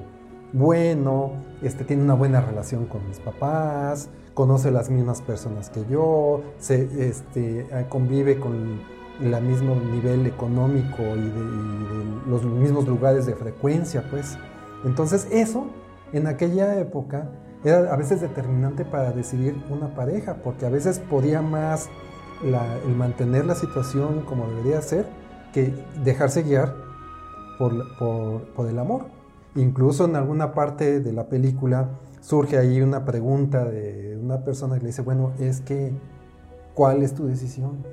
bueno, este, tiene una buena relación con mis papás, conoce las mismas personas que yo, este, eh, convive con el mismo nivel económico y los mismos lugares de frecuencia, pues. Entonces eso, en aquella época, era a veces determinante para decidir una pareja, porque a veces podía más la- el mantener la situación como debería ser que dejarse guiar por, por- por el amor. Incluso en alguna parte de la película surge ahí una pregunta de una persona que le dice, bueno, es que, ¿cuál es tu decisión?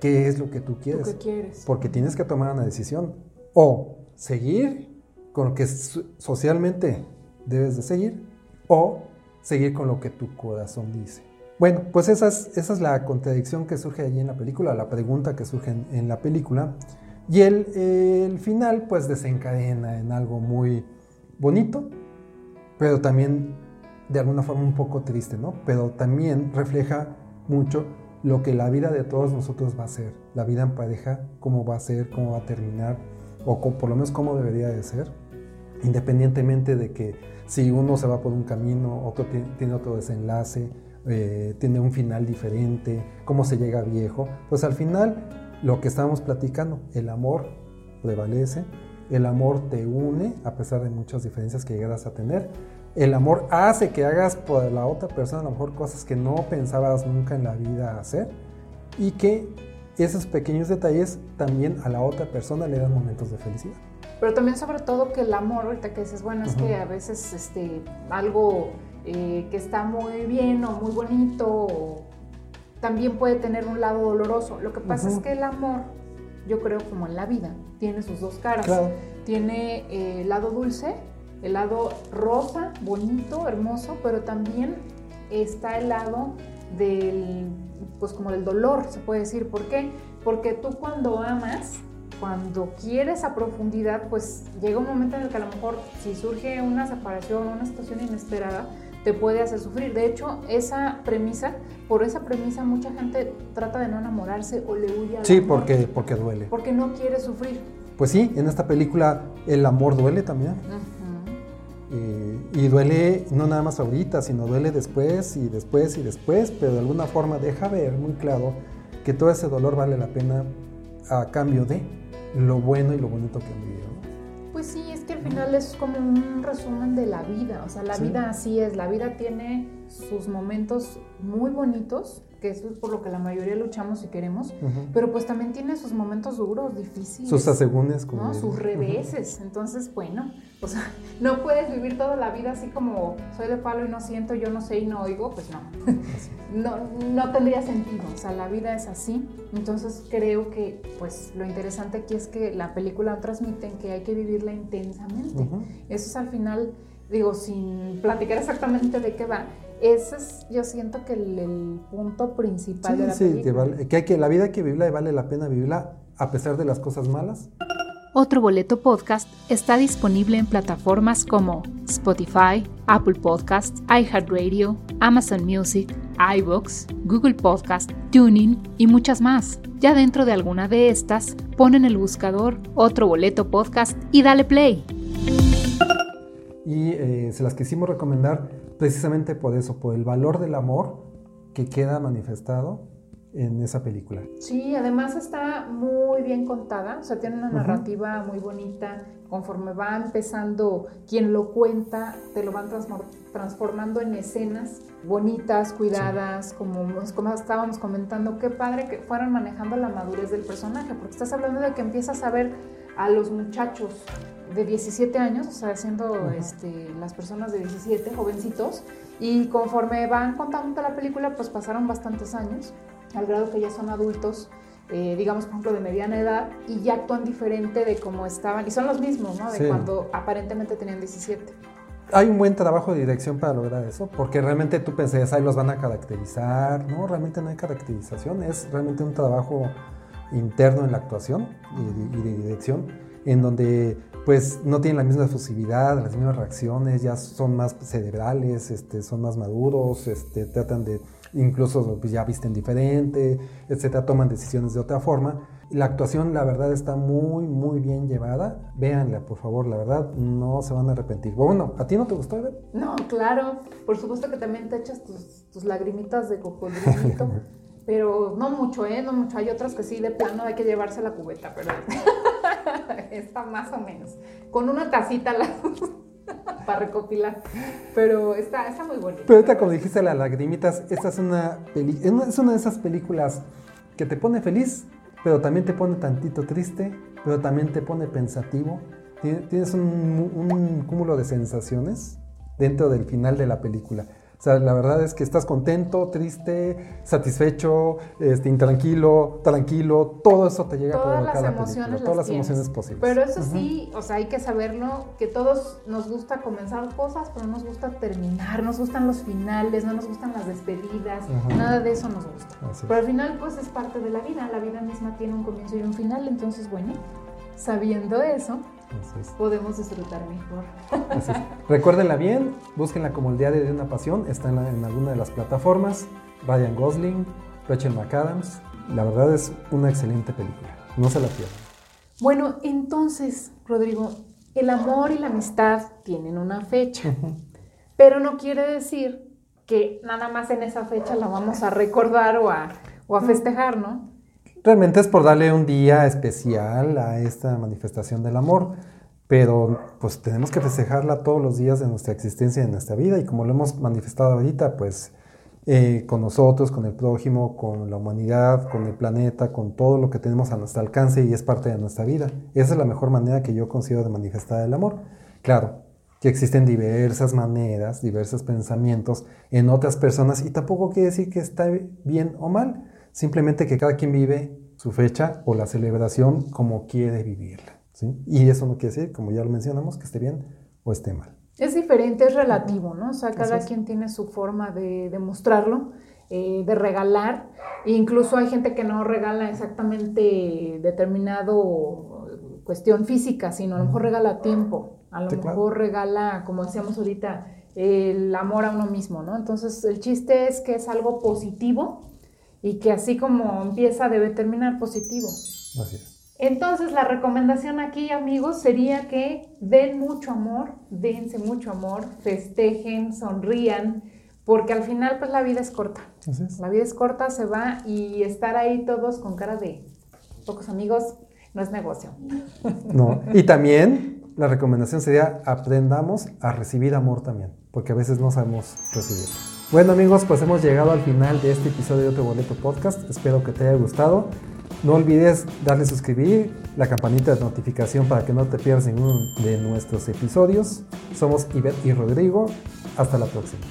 ¿Qué es lo que tú ¿Tú quieres? qué quieres? Porque tienes que tomar una decisión. O seguir con lo que so- socialmente debes de seguir, o seguir con lo que tu corazón dice. Bueno, pues esa es, esa es la contradicción que surge allí en la película, la pregunta que surge en, la película. Y el, el final pues desencadena en algo muy bonito, pero también de alguna forma un poco triste, ¿no? Pero también refleja mucho lo que la vida de todos nosotros va a ser, la vida en pareja, cómo va a ser, cómo va a terminar, o por lo menos cómo debería de ser, independientemente de que si uno se va por un camino, otro ti- tiene otro desenlace, eh, tiene un final diferente, cómo se llega viejo, pues al final lo que estábamos platicando, el amor prevalece, el amor te une a pesar de muchas diferencias que llegarás a tener, el amor hace que hagas por la otra persona a lo mejor cosas que no pensabas nunca en la vida hacer y que esos pequeños detalles también a la otra persona le dan momentos de felicidad. Pero también sobre todo que el amor, ahorita que dices, bueno, es que a veces este, algo eh, que está muy bien o muy bonito también puede tener un lado doloroso. Lo que pasa es que el amor, yo creo como en la vida, tiene sus dos caras. Tiene eh, el lado dulce, el lado rosa, bonito, hermoso, pero también está el lado del, pues como del dolor, se puede decir. ¿Por qué? Porque tú cuando amas, cuando quieres a profundidad, pues llega un momento en el que a lo mejor si surge una separación, una situación inesperada, te puede hacer sufrir. De hecho, esa premisa, por esa premisa mucha gente trata de no enamorarse o le huye Sí, porque, porque duele. Porque no quiere sufrir. Pues sí, en esta película el amor duele también. y duele no nada más ahorita, sino duele después y después y después, pero de alguna forma deja ver muy claro que todo ese dolor vale la pena a cambio de lo bueno y lo bonito que han vivido. Pues sí, es que al final es como un resumen de la vida, o sea, la vida así es, la vida tiene sus momentos muy bonitos, que es por lo que la mayoría luchamos y queremos, pero pues también tiene sus momentos duros, difíciles. Sus asegúnes, como ¿no? Sus reveses. Entonces, bueno, o sea, [laughs] no puedes vivir toda la vida así como soy de palo y no siento, yo no sé y no oigo, pues no. [laughs] no, no tendría sentido. O sea, la vida es así. Entonces creo que pues lo interesante aquí es que la película transmite que hay que vivirla intensamente. Eso es al final, digo, sin platicar exactamente de qué va, ese es, yo siento que el, punto principal de la sí, Que, que, hay que la vida hay que vivirla y vale la pena vivirla a pesar de las cosas malas. Otro Boleto Podcast está disponible en plataformas como Spotify, Apple Podcasts, iHeartRadio, Amazon Music, iBox, Google Podcast, Tuning y muchas más. Ya dentro de alguna de estas, pon en el buscador Otro Boleto Podcast y dale play. Y eh, se las quisimos recomendar precisamente por eso, por el valor del amor que queda manifestado en esa película. Sí, además está muy bien contada, o sea, tiene una narrativa muy bonita, conforme va empezando, quien lo cuenta, te lo van transformando en escenas bonitas, cuidadas, como, como estábamos comentando, qué padre que fueran manejando la madurez del personaje, porque estás hablando de que empiezas a ver a los muchachos de 17 años, o sea, siendo este, las personas de 17, jovencitos, y conforme van contando la película, pues pasaron bastantes años, al grado que ya son adultos, eh, digamos, por ejemplo, de mediana edad, y ya actúan diferente de cómo estaban, y son los mismos, ¿no? De cuando aparentemente tenían 17. Hay un buen trabajo de dirección para lograr eso, porque realmente tú pensás, ahí los van a caracterizar, ¿no? Realmente no hay caracterización, es realmente un trabajo interno en la actuación y de dirección, en donde pues no tienen la misma efusividad, las mismas reacciones, ya son más cerebrales, este, son más maduros, este, tratan de, incluso pues, ya visten diferente, etcétera, toman decisiones de otra forma. La actuación, la verdad, está muy, muy bien llevada. Véanla, por favor, la verdad, no se van a arrepentir. Bueno, ¿a ti no te gustó, ver? No, claro. Por supuesto que también te echas tus, tus lagrimitas de cocodrilito. [laughs] pero no mucho, ¿eh? No mucho. Hay otras que sí, de plano, hay que llevarse la cubeta, pero... [laughs] está más o menos. Con una tacita la... [laughs] para recopilar. Pero está, está muy bonito. Pero ahorita como dijiste las lagrimitas, esta es una, es una de esas películas que te pone feliz, pero también te pone tantito triste, pero también te pone pensativo. Tienes un, un cúmulo de sensaciones dentro del final de la película. O sea, la verdad es que estás contento, triste, satisfecho, este, intranquilo, tranquilo, todo eso te llega todas por las emociones todas las emociones posibles. Pero eso sí, o sea, hay que saberlo, que todos nos gusta comenzar cosas, pero no nos gusta terminar, nos gustan los finales, no nos gustan las despedidas, nada de eso nos gusta. Pero al final, pues es parte de la vida, la vida misma tiene un comienzo y un final, entonces, bueno, sabiendo eso, podemos disfrutar mejor. Recuérdenla bien, búsquenla como el diario de una pasión, está en, en, alguna de las plataformas. Ryan Gosling, Rachel McAdams. La verdad es una excelente película, no se la pierdan. Bueno, entonces, Rodrigo, el amor y la amistad tienen una fecha, pero no quiere decir que nada más en esa fecha la vamos a recordar o a, o a festejar, ¿no? Realmente es por darle un día especial a esta manifestación del amor, pero pues tenemos que festejarla todos los días de nuestra existencia y de nuestra vida y como lo hemos manifestado ahorita, pues eh, con nosotros, con el prójimo, con la humanidad, con el planeta, con todo lo que tenemos a nuestro alcance y es parte de nuestra vida. Esa es la mejor manera que yo considero de manifestar el amor. Claro, que existen diversas maneras, diversos pensamientos en otras personas y tampoco quiere decir que está bien o mal, simplemente que cada quien vive su fecha o la celebración como quiere vivirla. ¿sí? Y eso no quiere decir, como ya lo mencionamos, que esté bien o esté mal. Es diferente, es relativo, ¿no? O sea, cada quien tiene su forma de demostrarlo, eh, de regalar. E incluso hay gente que no regala exactamente determinado cuestión física, sino a lo mejor regala tiempo, a lo mejor regala, como decíamos ahorita, el amor a uno mismo, ¿no? Entonces, el chiste es que es algo positivo y que así como empieza debe terminar positivo. Así es. Entonces la recomendación aquí, amigos, sería que den mucho amor, dense mucho amor, festejen, sonrían, porque al final pues la vida es corta. Así es. La vida es corta, se va y estar ahí todos con cara de pocos amigos no es negocio. No, y también la recomendación sería aprendamos a recibir amor también, porque a veces no sabemos recibirlo. Bueno amigos, pues hemos llegado al final de este episodio de Otro Boleto Podcast. Espero que te haya gustado. No olvides darle suscribir, la campanita de notificación para que no te pierdas ninguno de nuestros episodios. Somos Ivette y Rodrigo. Hasta la próxima.